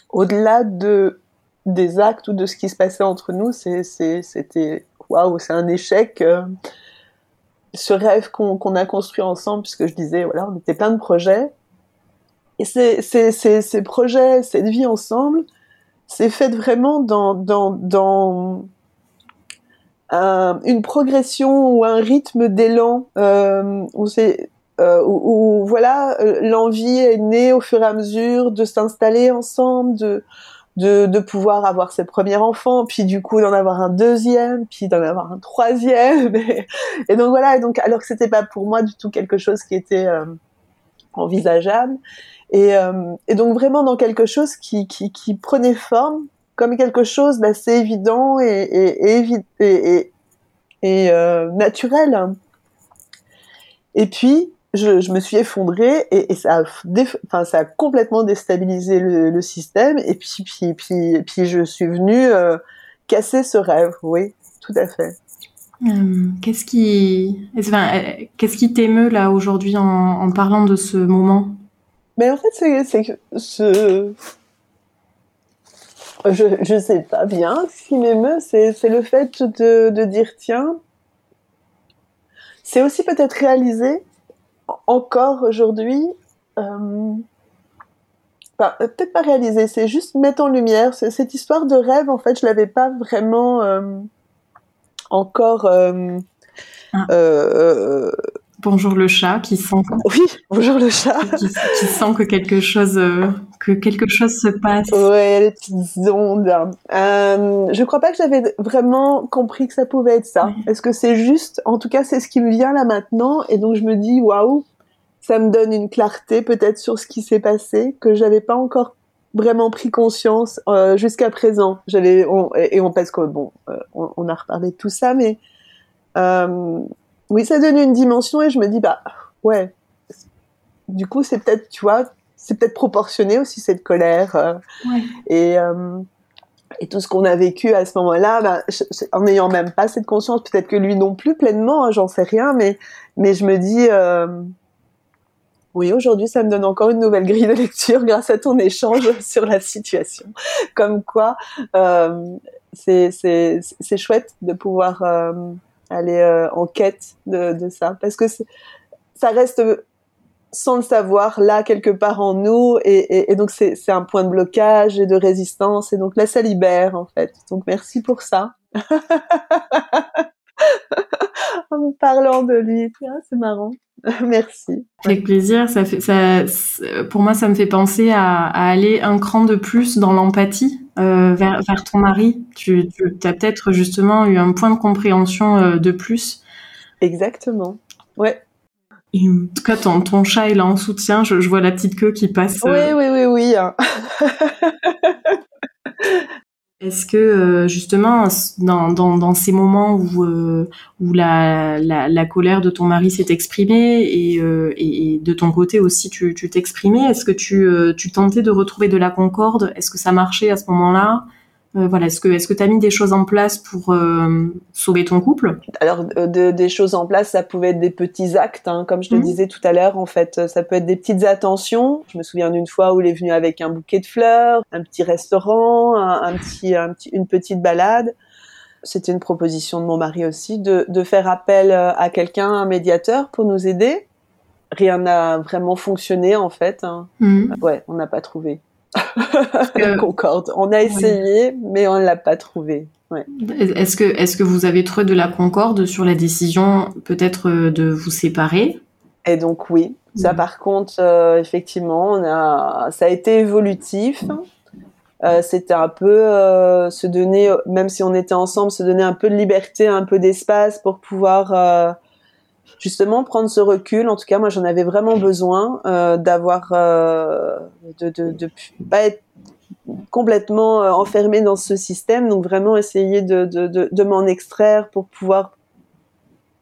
Au-delà de des actes ou de ce qui se passait entre nous, c'était waouh, c'est un échec. Euh, ce rêve qu'on a construit ensemble, puisque je disais, voilà, on était plein de projets. Et ces, ces, projets, cette vie ensemble, c'est fait vraiment dans, dans, dans une progression ou un rythme d'élan euh, où c'est euh, où, voilà l'envie est née au fur et à mesure de s'installer ensemble, de de, de pouvoir avoir ses premiers enfants, puis du coup d'en avoir un deuxième, puis d'en avoir un troisième. Et, donc voilà, et donc alors que c'était pas pour moi du tout quelque chose qui était euh, envisageable. Et, euh, et, donc vraiment dans quelque chose qui, qui, qui prenait forme comme quelque chose d'assez évident et, et, et, euh, naturel. Et puis, je, je, me suis effondrée et, et ça, a enfin, ça a complètement déstabilisé le, le, système. Et puis, puis, puis, puis je suis venue euh, casser ce rêve. Oui, tout à fait. Hum, qu'est-ce qui, enfin, euh, qu'est-ce qui t'émeut là aujourd'hui en, en, parlant de ce moment? Mais en fait, c'est que ce, je, je sais pas bien. Ce qui m'émeut, c'est le fait de, de dire tiens, c'est aussi peut-être réaliser encore aujourd'hui, euh, peut-être pas réalisé, c'est juste mettre en lumière cette histoire de rêve. En fait, je l'avais pas vraiment euh, encore. Euh, ah. Bonjour le chat qui sent. Oui, bonjour le chat. Qui, sent que quelque chose, que quelque chose se passe. Ouais, les petites ondes. je crois pas que j'avais vraiment compris que ça pouvait être ça. Est-ce que c'est juste, en tout cas, c'est ce qui me vient là maintenant, et donc je me dis waouh, ça me donne une clarté peut-être sur ce qui s'est passé que j'avais pas encore vraiment pris conscience euh, jusqu'à présent. J'avais et on parce que bon, euh, on, a reparlé de tout ça, mais euh, oui, ça donne une dimension et je me dis bah ouais. Du coup, c'est peut-être tu vois, c'est peut-être proportionné aussi cette colère euh, ouais. et et tout ce qu'on a vécu à ce moment-là, bah, en n'ayant même pas cette conscience, peut-être que lui non plus pleinement, hein, j'en sais rien, mais mais je me dis oui, aujourd'hui, ça me donne encore une nouvelle grille de lecture grâce à ton échange sur la situation. Comme quoi, euh, c'est chouette de pouvoir euh, aller euh, en quête de, ça, parce que ça reste sans le savoir là quelque part en nous, et, donc c'est un point de blocage et de résistance, et donc là, ça libère en fait. Donc merci pour ça. en parlant de lui, c'est marrant. Merci. Avec plaisir. Ça fait, ça, pour moi, ça me fait penser à aller un cran de plus dans l'empathie euh, vers, vers, ton mari. Tu, tu as peut-être justement eu un point de compréhension euh, de plus. Exactement. Ouais. Et en tout cas, ton, ton chat est là en soutien. Je, je vois la petite queue qui passe. Euh... Oui, oui, oui, oui. Est-ce que euh, justement dans, dans, dans, ces moments où, euh, la, colère de ton mari s'est exprimée et, euh, de ton côté aussi tu t'exprimais, est-ce que tu, tu tentais de retrouver de la concorde? Est-ce que ça marchait à ce moment-là? Euh, voilà, est-ce que est-ce que tu as mis des choses en place pour euh, sauver ton couple? Alors de, des choses en place, ça pouvait être des petits actes, hein, comme je te mhm. disais tout à l'heure. En fait, ça peut être des petites attentions. Je me souviens d'une fois où il est venu avec un bouquet de fleurs, un petit restaurant, un, petit, un petit, une petite balade. C'était une proposition de mon mari aussi de, de faire appel euh, à quelqu'un, un médiateur, pour nous aider. Rien n'a vraiment fonctionné en fait. Hein. Mhm. Ouais, on n'a pas trouvé. Concorde. On a essayé, mais on ne l'a pas trouvé. Est-ce que, est que vous avez trouvé de la concorde sur la décision peut-être de vous séparer? Et donc oui, ça, par contre, euh, effectivement, on a, ça a été évolutif. Euh, c'était un peu euh, se donner, même si on était ensemble, se donner un peu de liberté, un peu d'espace pour pouvoir euh, justement prendre ce recul. En tout cas, moi, j'en avais vraiment besoin euh, d'avoir, de, de, de pas être complètement enfermé dans ce système. Donc vraiment essayer de, de, de, m'en extraire pour pouvoir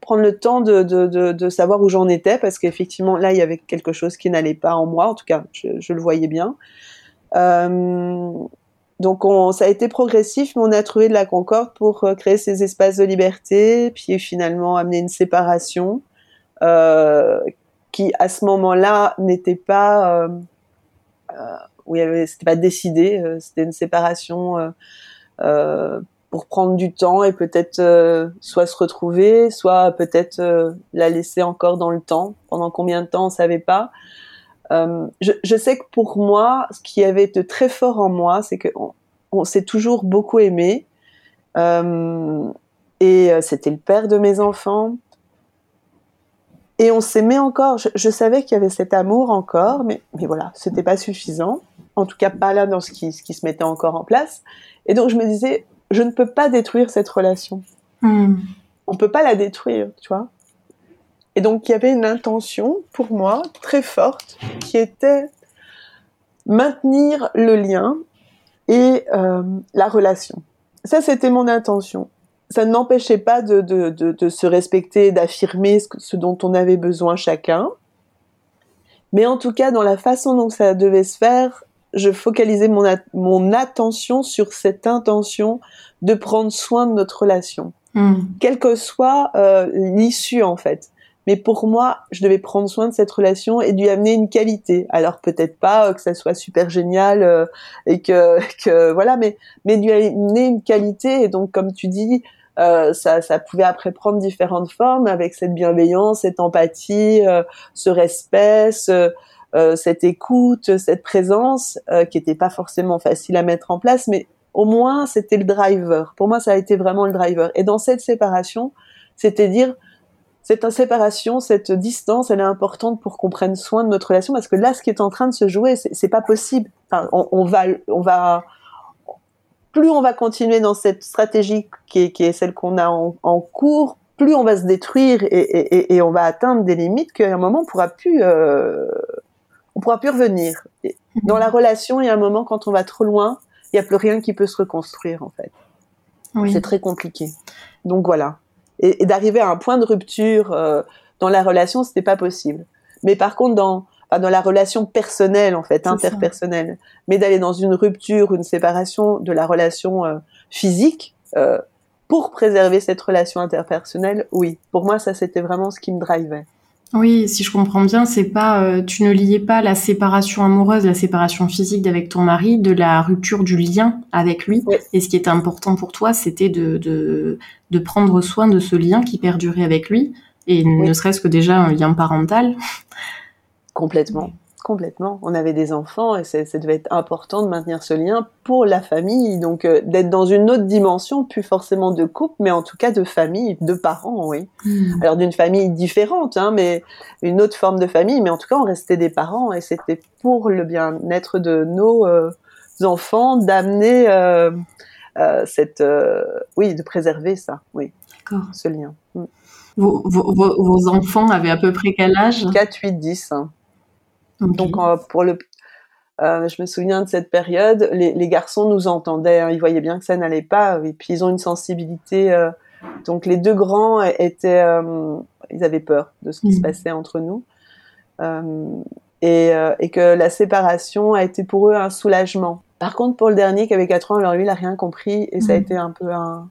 prendre le temps de, de, de, de savoir où j'en étais parce qu'effectivement là il y avait quelque chose qui n'allait pas en moi en tout cas je, je le voyais bien euh, donc on, ça a été progressif mais on a trouvé de la concorde pour euh, créer ces espaces de liberté puis finalement amener une séparation euh, qui à ce moment-là n'était pas euh, euh, oui c'était pas décidé euh, c'était une séparation pour prendre du temps et peut-être euh, soit se retrouver, soit peut-être euh, la laisser encore dans le temps. Pendant combien de temps, on savait pas. Euh, je, je, sais que pour moi, ce qui avait été très fort en moi, c'est que on, on s'est toujours beaucoup aimé. Euh, et euh, c'était le père de mes enfants. Et on s'aimait encore. Je, je savais qu'il y avait cet amour encore, mais, mais voilà, c'était pas suffisant. En tout cas, pas là dans ce qui, ce qui se mettait encore en place. Et donc, je me disais, je ne peux pas détruire cette relation. Mm. On peut pas la détruire, tu vois. Et donc il y avait une intention pour moi très forte qui était maintenir le lien et euh, la relation. Ça c'était mon intention. Ça ne m'empêchait pas de, de, de, de, se respecter, d'affirmer ce, ce dont on avait besoin chacun. Mais en tout cas, dans la façon dont ça devait se faire, je focalisais mon, at mon attention sur cette intention de prendre soin de notre relation, mm. quelle que soit euh, l'issue en fait. Mais pour moi, je devais prendre soin de cette relation et lui amener une qualité. Alors peut-être pas euh, que ça soit super génial euh, et que, que voilà, mais mais lui amener une qualité. Et donc comme tu dis, euh, ça, pouvait après prendre différentes formes avec cette bienveillance, cette empathie, ce respect, euh, cette écoute, cette présence euh, qui n'était pas forcément facile à mettre en place, mais au moins c'était le driver. Pour moi, ça a été vraiment le driver. Et dans cette séparation, c'était dire cette séparation, cette distance, elle est importante pour qu'on prenne soin de notre relation parce que là, ce qui est en train de se jouer, c'est pas possible. Enfin, on, va, on va, plus on va continuer dans cette stratégie qui est, qui est celle qu'on a en, en, cours, plus on va se détruire et, et, et, on va atteindre des limites qu'à un moment on pourra plus. Euh, on pourra plus revenir. Dans la relation, il y a un moment quand on va trop loin, il n'y a plus rien qui peut se reconstruire en fait. Oui. C'est très compliqué. Donc voilà. Et, et d'arriver à un point de rupture euh, dans la relation, c'était pas possible. Mais par contre, dans enfin, dans la relation personnelle en fait, interpersonnelle, ça. mais d'aller dans une rupture, une séparation de la relation euh, physique. Euh, pour préserver cette relation interpersonnelle, oui. Pour moi, ça, c'était vraiment ce qui me drivait. Oui, si je comprends bien, c'est pas euh, tu ne liais pas la séparation amoureuse, la séparation physique avec ton mari de la rupture du lien avec lui. Oui. Et ce qui était important pour toi, c'était de, de, de prendre soin de ce lien qui perdurait avec lui, et oui. ne serait-ce que déjà un lien parental. Complètement complètement. On avait des enfants et ça devait être important de maintenir ce lien pour la famille. Donc euh, d'être dans une autre dimension, plus forcément de couple, mais en tout cas de famille, de parents, oui. Hmm. Mmh. Alors d'une famille différente, hein, mais une autre forme de famille, mais en tout cas on restait des parents et c'était pour le bien-être de nos euh, enfants d'amener euh, cette, oui, de préserver ça, oui, ce lien. Mmh. Vos, vos, vos, enfants avaient à peu près quel âge? 4, 8, 10. Hein. Okay. Donc euh, pour le, euh, je me souviens de cette période, les, les garçons nous entendaient, hein, ils voyaient bien que ça n'allait pas, et puis ils ont une sensibilité. Euh, donc les deux grands étaient, euh, ils avaient peur de ce qui mmh. se passait entre nous, et, et, que la séparation a été pour eux un soulagement. Par contre, pour le dernier qui avait 4 ans, alors lui, il a rien compris, et mmh. ça a été un peu un,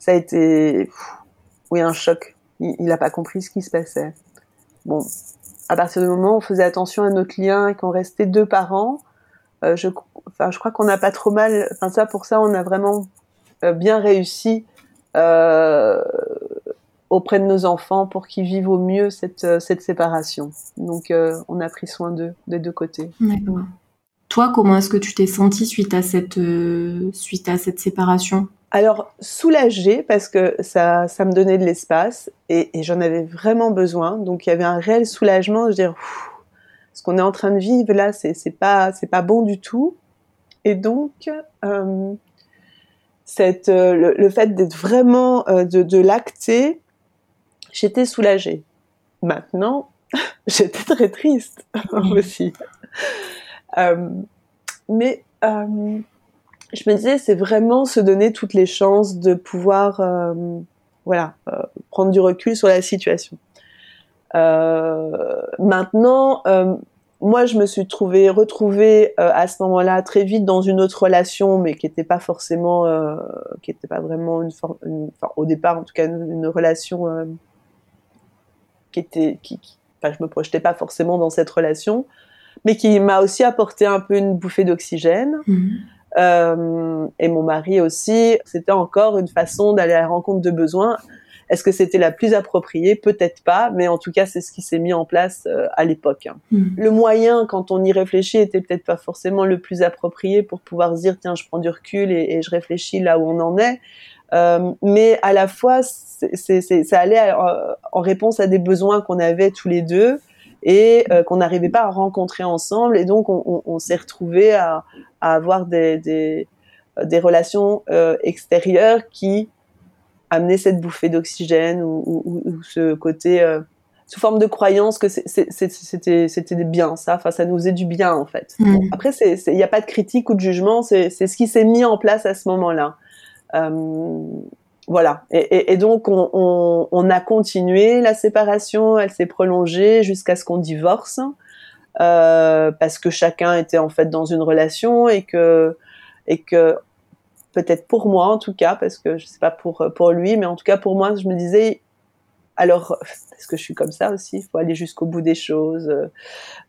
ça a été, pff, oui, un choc. Il n'a pas compris ce qui se passait. Bon, à partir du moment où on faisait attention à notre lien et qu'on restait deux parents, euh, je, crois qu'on n'a pas trop mal. Ça, pour ça, on a vraiment euh, bien réussi euh, auprès de nos enfants pour qu'ils vivent au mieux cette, euh, séparation. Donc, on a pris soin d'eux des deux côtés. Toi, comment est-ce que tu t'es sentie suite à cette séparation? Alors soulagée parce que ça, ça me donnait de l'espace et, j'en avais vraiment besoin. Donc il y avait un réel soulagement de dire ce qu'on est en train de vivre là, c'est c'est pas c'est pas bon du tout. Et donc euh, cette euh, le, fait d'être vraiment euh, de, de l'acter, j'étais soulagée. Maintenant, j'étais très triste aussi. mais je me disais, c'est vraiment se donner toutes les chances de pouvoir, euh, voilà, euh, prendre du recul sur la situation. Euh, maintenant, moi, je me suis trouvée, retrouvée à ce moment-là très vite dans une autre relation, mais qui n'était pas forcément, qui n'était pas vraiment une, au départ, en tout cas, une, relation qui était, qui, enfin, je me projetais pas forcément dans cette relation, mais qui m'a aussi apporté un peu une bouffée d'oxygène. Mmh. Euh, et mon mari aussi. C'était encore une façon d'aller à la rencontre de besoins. Est-ce que c'était la plus appropriée? Peut-être pas, mais en tout cas, c'est ce qui s'est mis en place euh, à l'époque. Hmm. Le moyen, quand on y réfléchit, était peut-être pas forcément le plus approprié pour pouvoir se dire tiens, je prends du recul et, et je réfléchis là où on en est. Euh, mais à la fois, c'est, ça allait en réponse à des besoins qu'on avait tous les deux et euh, qu'on n'arrivait pas à rencontrer ensemble. Et donc, on, on, on s'est retrouvés à, à, avoir des, des, des relations euh, extérieures qui amenaient cette bouffée d'oxygène ou, ou, ou, ce côté euh, sous forme de croyance que c'était bien ça enfin ça nous faisait du bien en fait mmh. après il n'y a pas de critique ou de jugement c'est ce qui s'est mis en place à ce moment là voilà. Et, donc on, a continué la séparation, elle s'est prolongée jusqu'à ce qu'on divorce, euh, parce que chacun était en fait dans une relation et que et que peut-être pour moi en tout cas, parce que je sais pas pour pour lui, mais en tout cas pour moi, je me disais alors parce que je suis comme ça aussi, il faut aller jusqu'au bout des choses.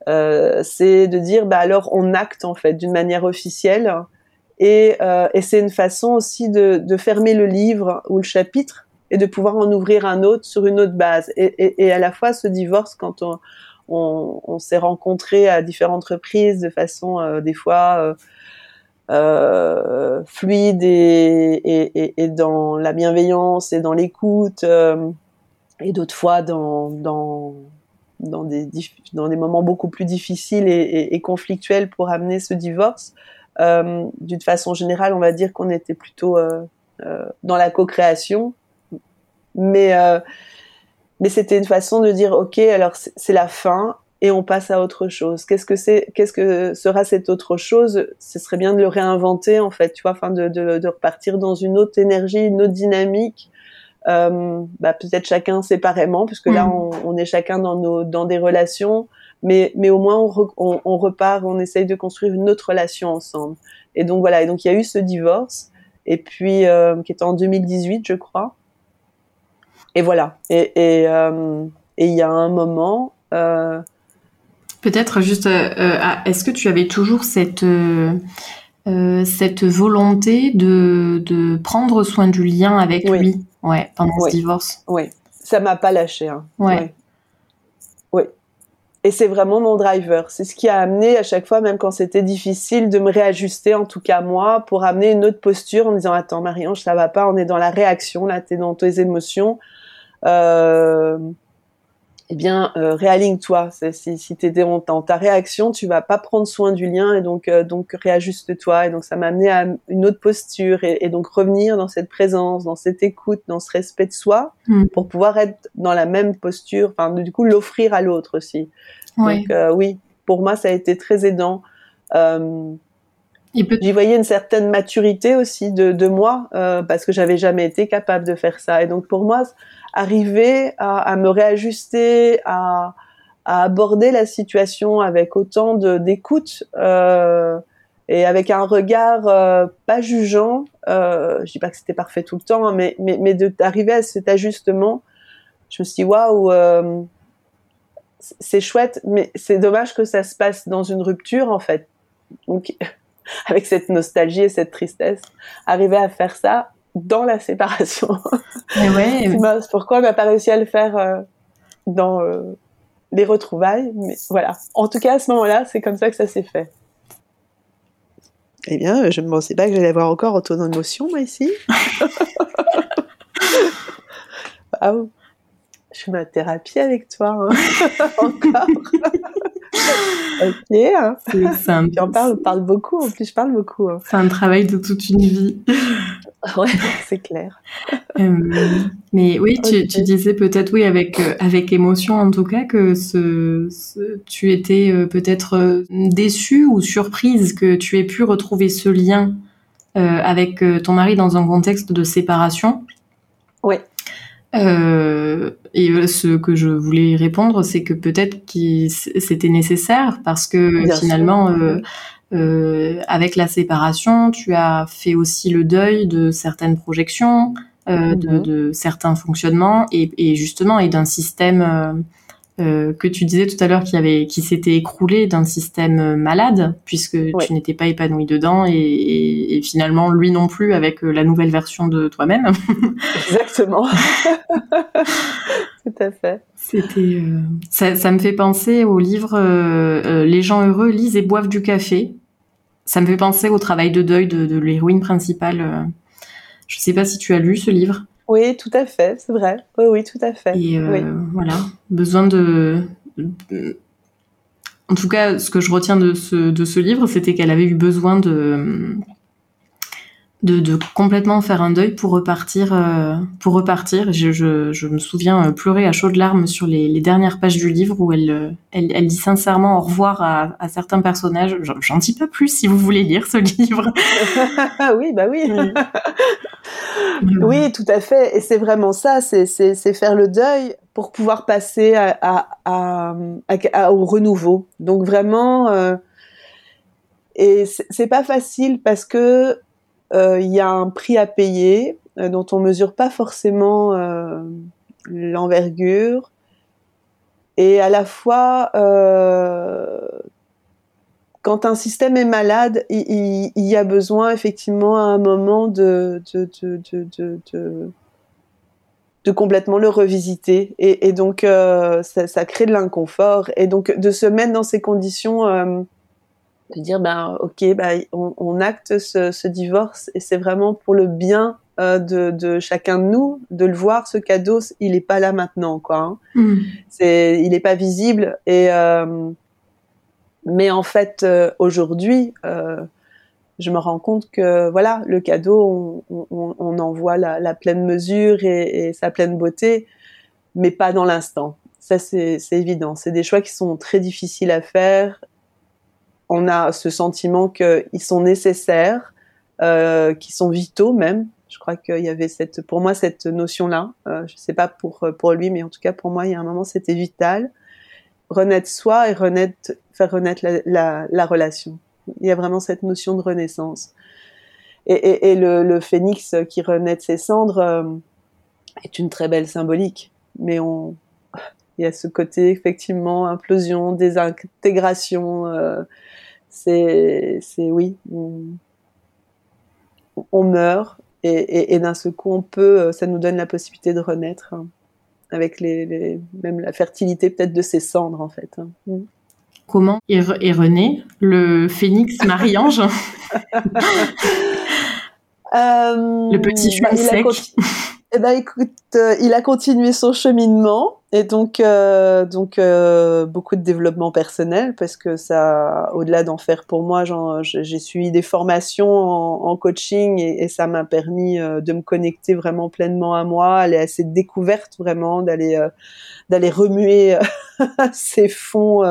Euh, c'est de dire bah alors on acte en fait d'une manière officielle et, euh, et c'est une façon aussi de, fermer le livre ou le chapitre et de pouvoir en ouvrir un autre sur une autre base. Et, à la fois ce divorce, quand on, s'est rencontrés à différentes reprises de façon euh, des fois euh, fluide et, dans la bienveillance et dans l'écoute, et d'autres fois dans, dans, des, dans des moments beaucoup plus difficiles et, conflictuels pour amener ce divorce. Euh, d'une façon générale, on va dire qu'on était plutôt euh, euh, dans la co-création, mais mais c'était une façon de dire ok, alors c'est la fin et on passe à autre chose. Qu'est-ce que c'est Qu'est-ce que sera cette autre chose? Ce serait bien de le réinventer en fait, tu vois, enfin de, de, de repartir dans une autre énergie, une autre dynamique. Euh, bah, peut-être chacun séparément, puisque là mm. on, on, est chacun dans nos dans des relations mais, mais au moins on, on, repart, on essaye de construire une autre relation ensemble. Et donc voilà, et donc il y a eu ce divorce, et puis euh, qui était en 2018, je crois. Et voilà. Et et euh, et il y a un moment. Euh, Peut-être juste, ah, est-ce que tu avais toujours cette cette volonté de, de prendre soin du lien avec lui, ouais, pendant ce divorce. Oui, ça m'a pas lâché. Hein. Ouais. Et c'est vraiment mon driver. C'est ce qui a amené à chaque fois, même quand c'était difficile, de me réajuster, en tout cas moi, pour amener une autre posture en me disant attends Marie-Ange, ça va pas, on est dans la réaction, là, t'es dans tes émotions. Euh, eh bien, euh, réaligne-toi. Si, si tu es dans ta réaction, tu vas pas prendre soin du lien et donc euh, donc réajuste-toi. Et donc ça m'a amené à une autre posture et, et, donc revenir dans cette présence, dans cette écoute, dans ce respect de soi, hmm. pour pouvoir être dans la même posture. Enfin, du coup, l'offrir à l'autre aussi. Donc euh, oui, pour moi, ça a été très aidant. Euh, J'y voyais une certaine maturité aussi de, de moi euh, parce que j'avais jamais été capable de faire ça. Et donc pour moi, arriver à, à me réajuster, à, à, aborder la situation avec autant d'écoute euh, et avec un regard euh, pas jugeant. Euh, je dis pas que c'était parfait tout le temps, hein, mais mais, mais d'arriver à cet ajustement, je me suis dit waouh. Euh, c'est chouette, mais c'est dommage que ça se passe dans une rupture en fait. Donc avec cette nostalgie et cette tristesse, arriver à faire ça dans la séparation. Mais ouais, Pourquoi on n'a pas réussi à le faire euh, dans euh, les retrouvailles Mais voilà. En tout cas, à ce moment-là, c'est comme ça que ça s'est fait. Eh bien, je ne pensais pas que j'allais avoir encore autant d'émotions, moi, ici. Je fais ma thérapie avec toi, hein. encore. Ok. Hein. Un... on parle, parle beaucoup, en plus, je parle beaucoup. Hein. C'est un travail de toute une vie. ouais, c'est clair. Euh, mais oui, tu, tu disais peut-être, oui, avec, euh, avec émotion en tout cas, que ce, tu étais euh, peut-être déçue ou surprise que tu aies pu retrouver ce lien avec ton mari dans un contexte de séparation. Oui. Euh, et ce que je voulais répondre, c'est que peut-être que c'était nécessaire parce que finalement, euh, euh, avec la séparation, tu as fait aussi le deuil de certaines projections, euh, de, de, certains fonctionnements et, et justement et d'un système euh, euh, que tu disais tout à l'heure qui avait qui s'était écroulé d'un système malade puisque tu n'étais pas épanoui dedans et, et, finalement lui non plus avec euh, la nouvelle version de toi-même. Exactement. Tout à fait. C'était euh, ça, ça, me fait penser au livre Les gens heureux lisent et boivent du café. Ça me fait penser au travail de deuil de, de l'héroïne principale. Je sais pas si tu as lu ce livre. Oui, tout à fait, c'est vrai. Oui, oui, tout à fait. Et euh, voilà, besoin de... En tout cas, ce que je retiens de ce, de ce livre, c'était qu'elle avait eu besoin de, de, complètement faire un deuil pour repartir. Euh, pour repartir. Je, je, me souviens euh, pleurer à chaudes larmes sur les, dernières pages du livre où elle, elle, elle dit sincèrement au revoir à, certains personnages. J'en dis pas plus si vous voulez lire ce livre. oui, bah oui. oui, tout à fait. Et c'est vraiment ça, c'est faire le deuil pour pouvoir passer à, à, au renouveau. Donc vraiment, euh, et c'est pas facile parce que euh, il y a un prix à payer euh, dont on mesure pas forcément euh, l'envergure. Et à la fois, quand un système est malade, il, y a besoin effectivement à un moment de, de, de, de, complètement le revisiter. Et, donc, ça, crée de l'inconfort. Et donc, de se mettre dans ces conditions de dire ben ok ben on, on acte ce, ce, divorce et c'est vraiment pour le bien euh, de, de, chacun de nous de le voir ce cadeau il est pas là maintenant quoi hein. mm. c'est il est pas visible et euh, mais en fait euh, aujourd'hui je me rends compte que voilà le cadeau on, on, on en voit la, la, pleine mesure et, et, sa pleine beauté mais pas dans l'instant ça c'est évident c'est des choix qui sont très difficiles à faire on a ce sentiment qu'ils sont nécessaires, euh, qu'ils sont vitaux même. Je crois qu'il y avait cette, pour moi cette notion-là. Euh, je sais pas pour pour lui, mais en tout cas pour moi, il y a un moment, c'était vital. Renaître soi et renaître, faire renaître la, la, relation. Il y a vraiment cette notion de renaissance. Et, et, le, phénix qui renaît de ses cendres euh, est une très belle symbolique. Mais on, il y a ce côté effectivement implosion, désintégration. C'est, c'est oui, on, meurt et, et, d'un seul coup on peut, euh, ça nous donne la possibilité de renaître hein, avec les, même la fertilité peut-être de ses cendres en fait. Hein. Mm. Comment est, rené le phénix Marie-Ange? Euh, Le petit bah, sec. Eh ben écoute, euh, il a continué son cheminement et donc euh, donc euh, beaucoup de développement personnel parce que ça, au-delà d'en faire pour moi, j'ai suivi des formations en, coaching et, ça m'a permis de me connecter vraiment pleinement à moi, aller à cette découverte vraiment, d'aller d'aller remuer ces fonds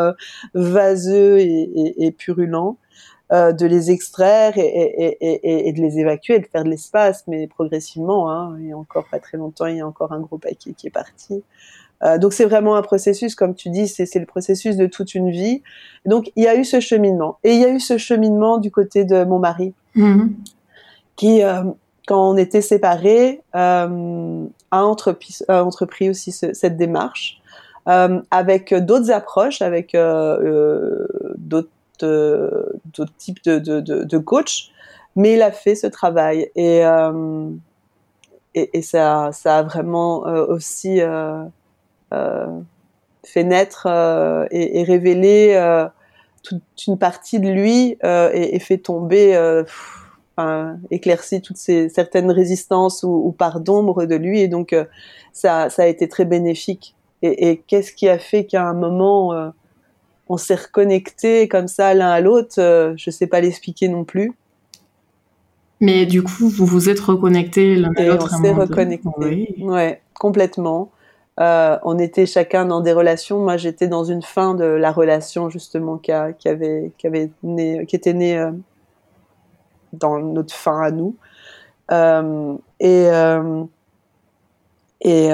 vaseux et, et purulents. Euh, de les extraire et, et, et, et, de les évacuer, de faire de l'espace, mais progressivement. Hein, il y a encore pas très longtemps, il y a encore un gros paquet qui est parti. Euh, donc c'est vraiment un processus, comme tu dis, c'est le processus de toute une vie. Donc il y a eu ce cheminement, et il y a eu ce cheminement du côté de mon mari, mm-hmm. qui, euh, quand on était séparés, euh, a, entrepris, a entrepris aussi ce, cette démarche. Avec d'autres approches, avec d'autres d'autres types de, de, de, coach, mais il a fait ce travail et euh, et, ça, ça a vraiment euh, aussi euh, euh, fait naître et, et révélé toute une partie de lui et, fait tomber, enfin, éclaircit toutes ces certaines résistances ou, ou parts d'ombre de lui, et donc ça, ça a été très bénéfique. Et, et qu'est-ce qui a fait qu'à un moment on s'est reconnecté comme ça l'un à l'autre Je sais pas l'expliquer non plus. Mais du coup, vous vous êtes reconnectés l'un à l'autre. On s'est reconnectés. Ouais, complètement. Euh, on était chacun dans des relations. Moi, j'étais dans une fin de la relation justement qui, qui avait, qui avait né, qui était née euh, dans notre fin à nous. Euh, et et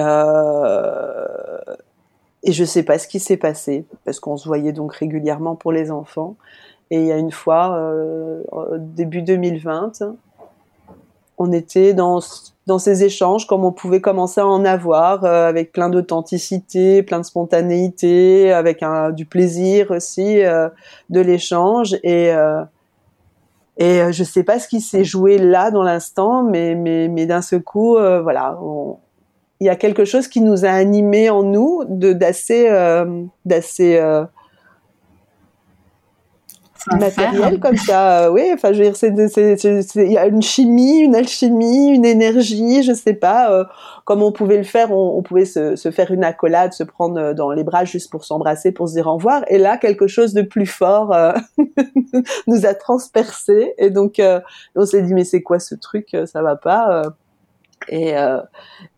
et je sais pas ce qui s'est passé parce qu'on se voyait donc régulièrement pour les enfants. Et il y a une fois, début 2020, on était dans dans ces échanges comme on pouvait commencer à en avoir euh, avec plein d'authenticité, plein de spontanéité, avec du plaisir aussi euh, de l'échange et euh, et je sais pas ce qui s'est joué là dans l'instant mais mais mais d'un seul coup voilà il y a quelque chose qui nous a animés en nous de d'assez d'assez matériel comme ça. Euh, oui, enfin, je veux dire, c'est, il y a une chimie, une alchimie, une énergie, je sais pas. Euh, comme on pouvait le faire, on, pouvait se, se, faire une accolade, se prendre euh, dans les bras juste pour s'embrasser, pour se dire au revoir. Et là, quelque chose de plus fort nous a transpercé. Et donc, on s'est dit, mais c'est quoi ce truc? Ça va pas et, euh,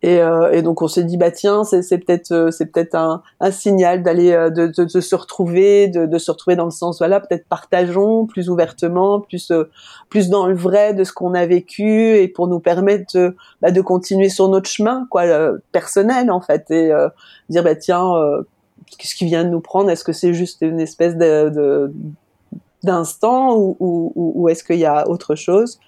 et, euh, et, donc on s'est dit bah tiens c'est, peut-être euh, c'est peut-être un, un signal d'aller euh, de, de, de, se retrouver de, de se retrouver dans le sens voilà peut-être partageons plus ouvertement plus plus dans le vrai de ce qu'on a vécu et pour nous permettre de, bah, de continuer sur notre chemin quoi personnel en fait. Et dire bah tiens qu'est-ce qui vient de nous prendre? Est-ce que c'est juste une espèce de d'instant ou, ou, ou est-ce qu'il y a autre chose?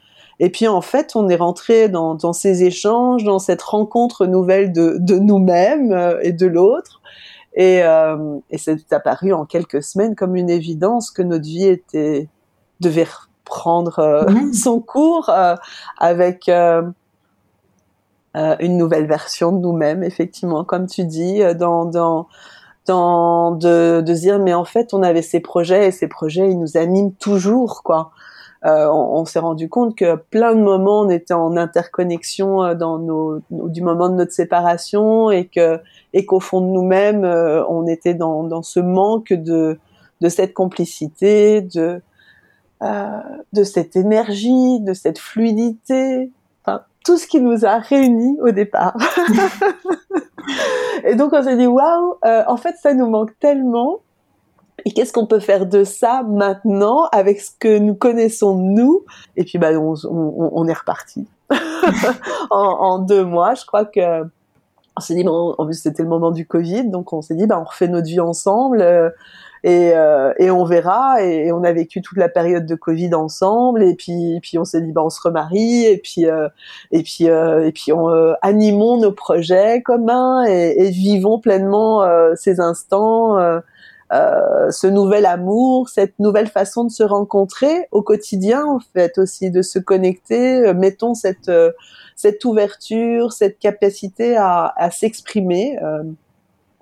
Et puis en fait, on est rentré dans, dans ces échanges, dans cette rencontre nouvelle de, de nous-mêmes euh, et de l'autre. Et, euh, et c'est apparu en quelques semaines comme une évidence que notre vie était devait reprendre euh, mmh. son cours euh, avec euh, une nouvelle version de nous-mêmes, effectivement, comme tu dis, dans, dans dans de, de dire mais en fait on avait ces projets et ces projets ils nous animent toujours quoi euh, on, s'est rendu compte que plein de moments on était en interconnexion euh, dans nos, du moment de notre séparation et que et qu'au fond de nous-mêmes euh, on était dans, dans ce manque de de cette complicité de de cette énergie de cette fluidité. Enfin tout ce qui nous a réunis au départ. Et donc on s'est dit waouh en fait ça nous manque tellement et qu'est-ce qu'on peut faire de ça maintenant avec ce que nous connaissons de nous? Et puis bah on, on, on est reparti en, en, deux mois. Je crois que on s'est dit bon, en plus c'était le moment du Covid, donc on s'est dit bah on refait notre vie ensemble. Euh, et, euh, et, on verra. Et, on a vécu toute la période de Covid ensemble. Et puis, puis on s'est dit, bah, on se remarie. Et puis, euh, et puis, euh, et puis, on animons nos projets communs et, et vivons pleinement ces instants euh, ce nouvel amour, cette nouvelle façon de se rencontrer au quotidien, en fait, aussi de se connecter. Euh, mettons cette euh, cette ouverture, cette capacité à, à s'exprimer.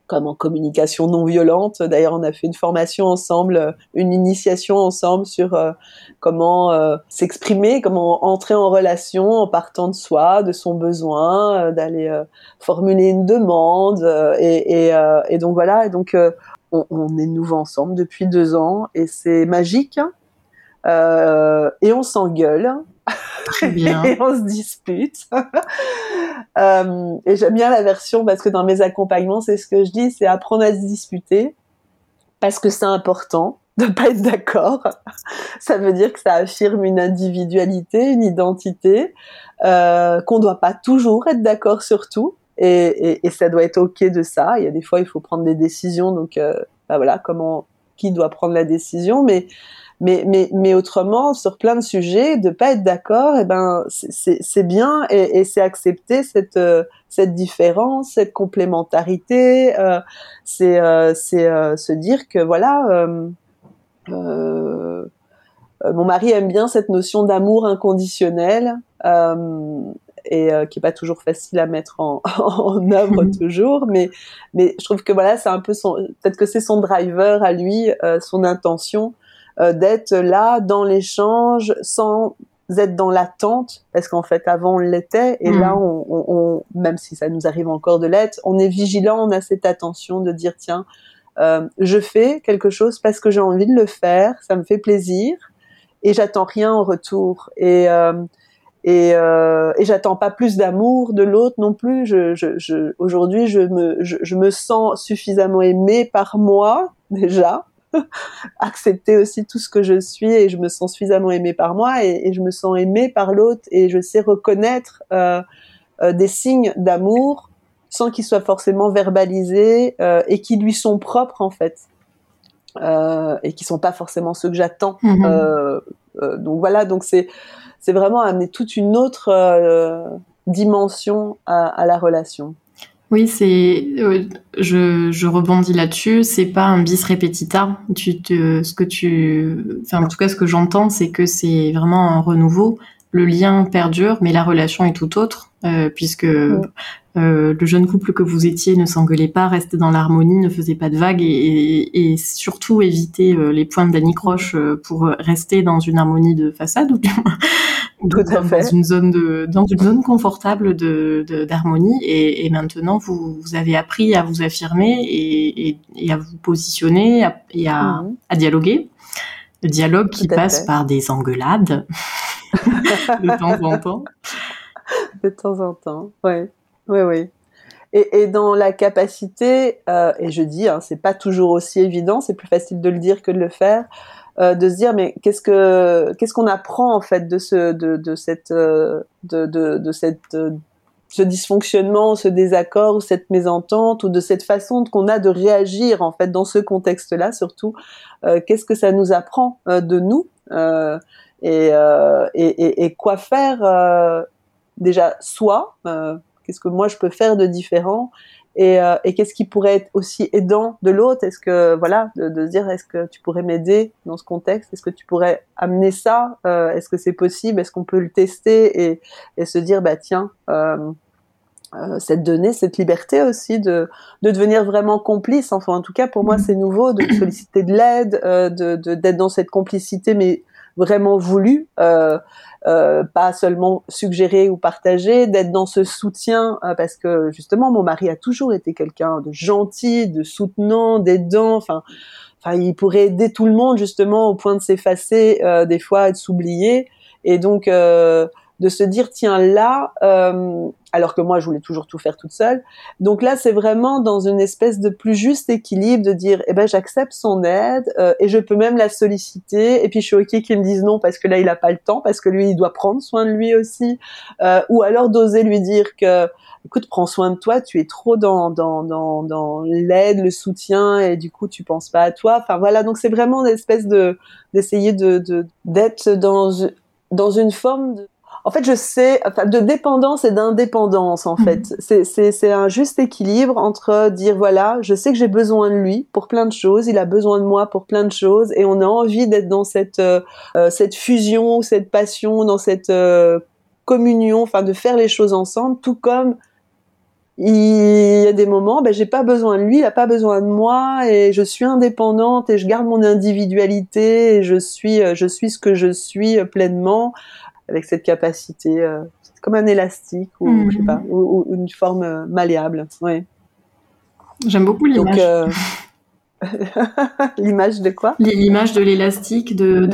comme en communication non violente. D'ailleurs, on a fait une formation ensemble, une initiation ensemble sur comment s'exprimer, comment entrer en relation en partant de soi, de son besoin, d'aller formuler une demande. Et, et, et, donc voilà. Et donc on, est nouveau ensemble depuis deux ans et c'est magique. Hein. Euh, et on s'engueule. et on se dispute. euh, et j'aime bien la version parce que dans mes accompagnements, c'est ce que je dis, c'est apprendre à se disputer parce que c'est important de pas être d'accord. ça veut dire que ça affirme une individualité, une identité, euh, qu'on doit pas toujours être d'accord sur tout. Et, ça doit être ok de ça. Il y a des fois, il faut prendre des décisions. Donc, euh, bah voilà, comment, qui doit prendre la décision, mais autrement, sur plein de sujets, de pas être d'accord, eh ben c'est bien et, c'est accepter cette euh, différence, cette complémentarité. Euh, c'est euh, se dire que voilà. mon mari aime bien cette notion d'amour inconditionnel. Et euh, qui est pas toujours facile à mettre en, en œuvre toujours, mais mais je trouve que voilà, c'est un peu son peut-être que c'est son driver à lui, euh, son intention d'être là dans l'échange sans être dans l'attente, parce qu'en fait avant on l'était, et là, mm. on, on, même si ça nous arrive encore de l'être, on est vigilant, on a cette attention de dire tiens, euh, je fais quelque chose parce que j'ai envie de le faire, ça me fait plaisir, et j'attends rien en retour. Et euh, et, euh, et j'attends pas plus d'amour de l'autre non plus. Je, je, je aujourd'hui, je me, je, je, me sens suffisamment aimée par moi déjà, accepter aussi tout ce que je suis et je me sens suffisamment aimée par moi et, je me sens aimée par l'autre et je sais reconnaître euh, euh, des signes d'amour sans qu'ils soient forcément verbalisés euh, et qui lui sont propres en fait et qui sont pas forcément ceux que j'attends. Mhm. donc voilà, donc c'est c'est vraiment amener toute une autre dimension à, la relation. Oui, c'est, euh, je, je rebondis là-dessus. C'est pas un bis repetita. Tu te, ce que tu, enfin, en tout cas, ce que j'entends, c'est que c'est vraiment un renouveau. Le lien perdure, mais la relation est tout autre, euh, puisque euh, le jeune couple que vous étiez ne s'engueulait pas, restait dans l'harmonie, ne faisait pas de vagues et, et, surtout éviter les points d'anicroche pour rester dans une harmonie de façade ou tout à fait. dans une zone de dans une zone confortable de d'harmonie. Et, et, maintenant vous, vous avez appris à vous affirmer et, et, et à vous positionner et à, mhm. à dialoguer. Le dialogue qui passe par des engueulades de temps en temps. De temps en temps oui oui oui et, et dans la capacité euh, et je dis hein, c'est pas toujours aussi évident c'est plus facile de le dire que de le faire euh, de se dire mais qu'est-ce que qu'est-ce qu'on apprend en fait de ce de, de cette euh, de, de, cette ce dysfonctionnement, ce désaccord ou cette mésentente ou de cette façon qu'on a de réagir en fait dans ce contexte-là surtout qu'est-ce que ça nous apprend de nous et, et, et, quoi faire déjà soi qu'est-ce que moi je peux faire de différent et, euh, et qu'est-ce qui pourrait être aussi aidant de l'autre? Est-ce que voilà, de, de se dire est-ce que tu pourrais m'aider dans ce contexte? Est-ce que tu pourrais amener ça euh, Est-ce que c'est possible? Est-ce qu'on peut le tester et, et se dire bah tiens, euh, euh, cette donnée, cette liberté aussi de, de devenir vraiment complice. Enfin, en tout cas, pour moi, c'est nouveau de solliciter de l'aide, euh, de d'être dans cette complicité, mais vraiment voulue. Euh, euh, pas seulement suggérer ou partager, d'être dans ce soutien, euh, parce que justement mon mari a toujours été quelqu'un de gentil, de soutenant, d'aidant, enfin, enfin il pourrait aider tout le monde justement au point de s'effacer euh, des fois, de s'oublier, et donc de se dire tiens là euh, alors que moi je voulais toujours tout faire toute seule. Donc là c'est vraiment dans une espèce de plus juste équilibre de dire eh ben j'accepte son aide euh, et je peux même la solliciter. Et puis je suis ok qu'il me dise non parce que là il a pas le temps parce que lui il doit prendre soin de lui aussi. Euh, ou alors d'oser lui dire que écoute prends soin de toi tu es trop dans dans dans, dans l'aide le soutien et du coup tu penses pas à toi. Enfin voilà. Donc c'est vraiment une espèce de d'essayer de d'être dans dans une forme de en fait, je sais, enfin, de dépendance et d'indépendance, en fait. Mhm. C'est un juste équilibre entre dire, voilà, je sais que j'ai besoin de lui pour plein de choses, il a besoin de moi pour plein de choses, et on a envie d'être dans cette, euh, euh, cette fusion, cette passion, dans cette euh, communion, enfin, de faire les choses ensemble, tout comme il y a des moments, ben, j'ai pas besoin de lui, il a pas besoin de moi, et je suis indépendante, et je garde mon individualité, et je suis, je suis ce que je suis pleinement avec cette capacité, euh, comme un élastique ou je sais mhm. pas, ou, une forme euh, malléable. Ouais. J'aime beaucoup l'image. Euh, l'image de quoi? L'image de l'élastique, de,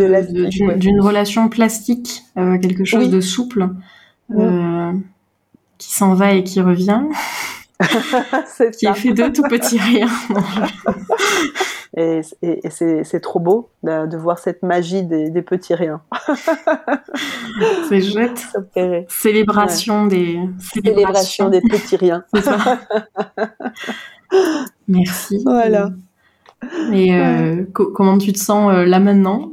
d'une relation plastique, quelque chose de souple, qui s'en va et qui revient, qui est fait de tout petit rien. Et, c'est trop beau de, voir cette magie des, petits riens. c'est chouette. Célébration des célébration des petits riens. Merci. Voilà. Et euh, comment tu te sens euh, là maintenant?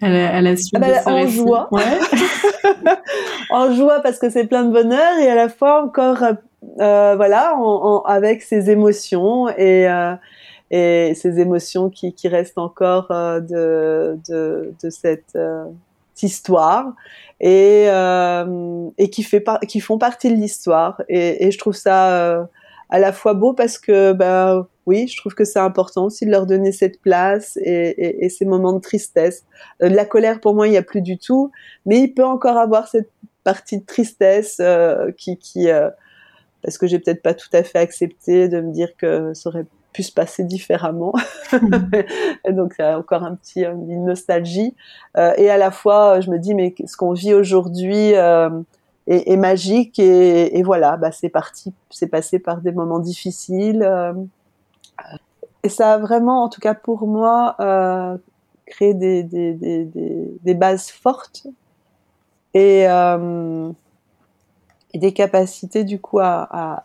À la, suite ah bah, de En joie. en joie parce que c'est plein de bonheur et à la fois encore euh, voilà avec ses émotions et et ces émotions qui, qui restent encore euh, de, de, de, cette euh, histoire et, euh, et qui, fait qui font partie de l'histoire. Et, et, je trouve ça à la fois beau parce que bah oui, je trouve que c'est important aussi de leur donner cette place et, et, ces moments de tristesse. de la colère pour moi il n'y a plus du tout, mais il peut encore avoir cette partie de tristesse qui, qui parce que j'ai peut-être pas tout à fait accepté de me dire que ça aurait pu se passer différemment. et donc il y a encore un petit une nostalgie. Euh, et à la fois, je me dis mais ce qu'on vit aujourd'hui euh, est, est, magique et, et voilà, bah, c'est parti, c'est passé par des moments difficiles. Euh, et ça a vraiment, en tout cas pour moi, euh, créé des, des, des, des, bases fortes. Et euh, des capacités du coup à,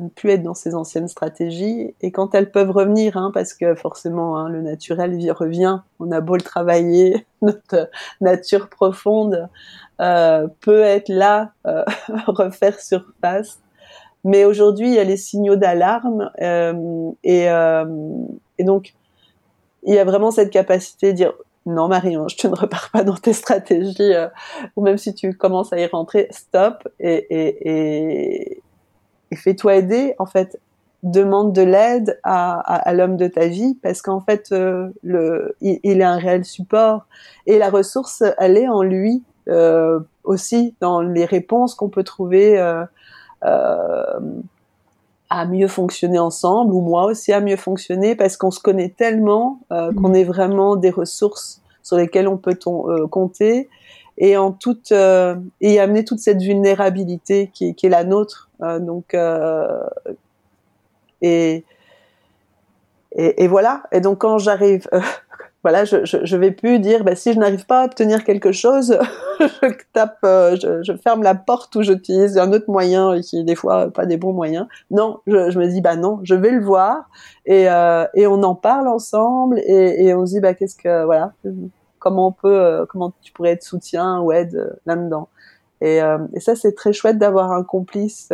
ne plus être dans ces anciennes stratégies. Et quand elles peuvent revenir hein, parce que forcément hein, le naturel revient on a beau le travailler notre nature profonde euh, peut être là euh, refaire surface. Mais aujourd'hui il y a les signaux d'alarme euh, et, et donc il y a vraiment cette capacité de dire non Marion, je te ne repars pas dans tes stratégies, euh, ou même si tu commences à y rentrer, stop et, fais-toi aider. En fait, demande de l'aide à, l'homme de ta vie parce qu'en fait, euh, il, est un réel support et la ressource, elle est en lui euh, aussi dans les réponses qu'on peut trouver. Euh, euh à mieux fonctionner ensemble, ou moi aussi à mieux fonctionner, parce qu'on se connaît tellement euh, qu'on mm. est vraiment des ressources sur lesquelles on peut euh, compter, et en toute euh, et amener toute cette vulnérabilité qui, qui est la nôtre. donc et, et, et voilà. Et donc quand j'arrive voilà, je, je, vais plus dire, bah, si je n'arrive pas à obtenir quelque chose, je tape, euh, je, ferme la porte ou j'utilise un autre moyen qui des fois pas des bons moyens. Non, je, me dis, bah non, je vais le voir et, euh, et on en parle ensemble et, on se dit, bah qu'est-ce que, voilà, comment on peut, euh, comment tu pourrais être soutien ou aide euh, là-dedans. Et, ça, c'est très chouette d'avoir un complice,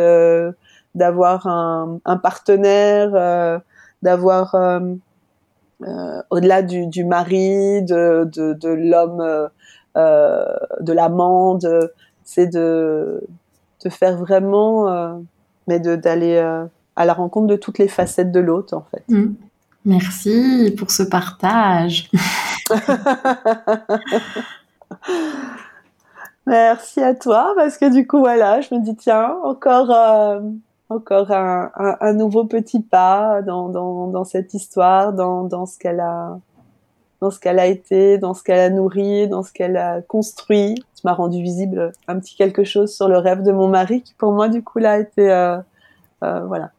d'avoir un, partenaire, d'avoir euh, au-delà du, du, mari, de, de, de l'homme, euh, euh de l'amant, c'est de, de faire vraiment, euh, mais d'aller à la rencontre de toutes les facettes de l'autre, en fait. Mmh. Merci pour ce partage. Merci à toi, parce que du coup, voilà, je me dis, tiens, encore, euh, encore un, un, un, nouveau petit pas dans, dans, dans cette histoire, dans, dans ce qu'elle a, dans ce qu'elle a été, dans ce qu'elle a nourri, dans ce qu'elle a construit. Tu m'as rendu visible un petit quelque chose sur le rêve de mon mari qui pour moi du coup là a été euh, euh, voilà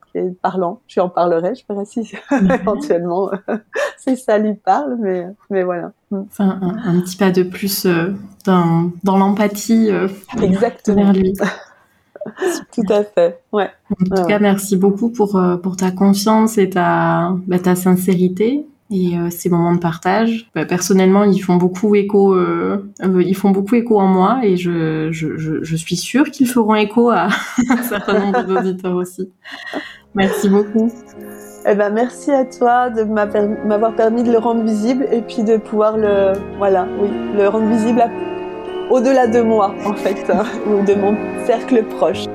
parlant. Je lui en parlerai, je verrai si éventuellement si ça lui parle, mais mais voilà. Mm. Enfin un, un petit pas de plus euh, dans, dans l'empathie euh, Exactement. vers lui. Tout à fait. Ouais. En tout cas, merci beaucoup pour euh, pour ta confiance et ta bah, ta sincérité et euh, ces moments de partage. Bah, personnellement, ils font beaucoup écho. Euh, ils font beaucoup écho en moi et je je, je, je suis sûre qu'ils feront écho à un certain nombre d'auditeurs aussi. Merci beaucoup. Eh ben, merci à toi de m'avoir permis de le rendre visible et puis de pouvoir le, voilà, oui, le rendre visible à au-delà de moi, en fait, hein, ou de mon cercle proche.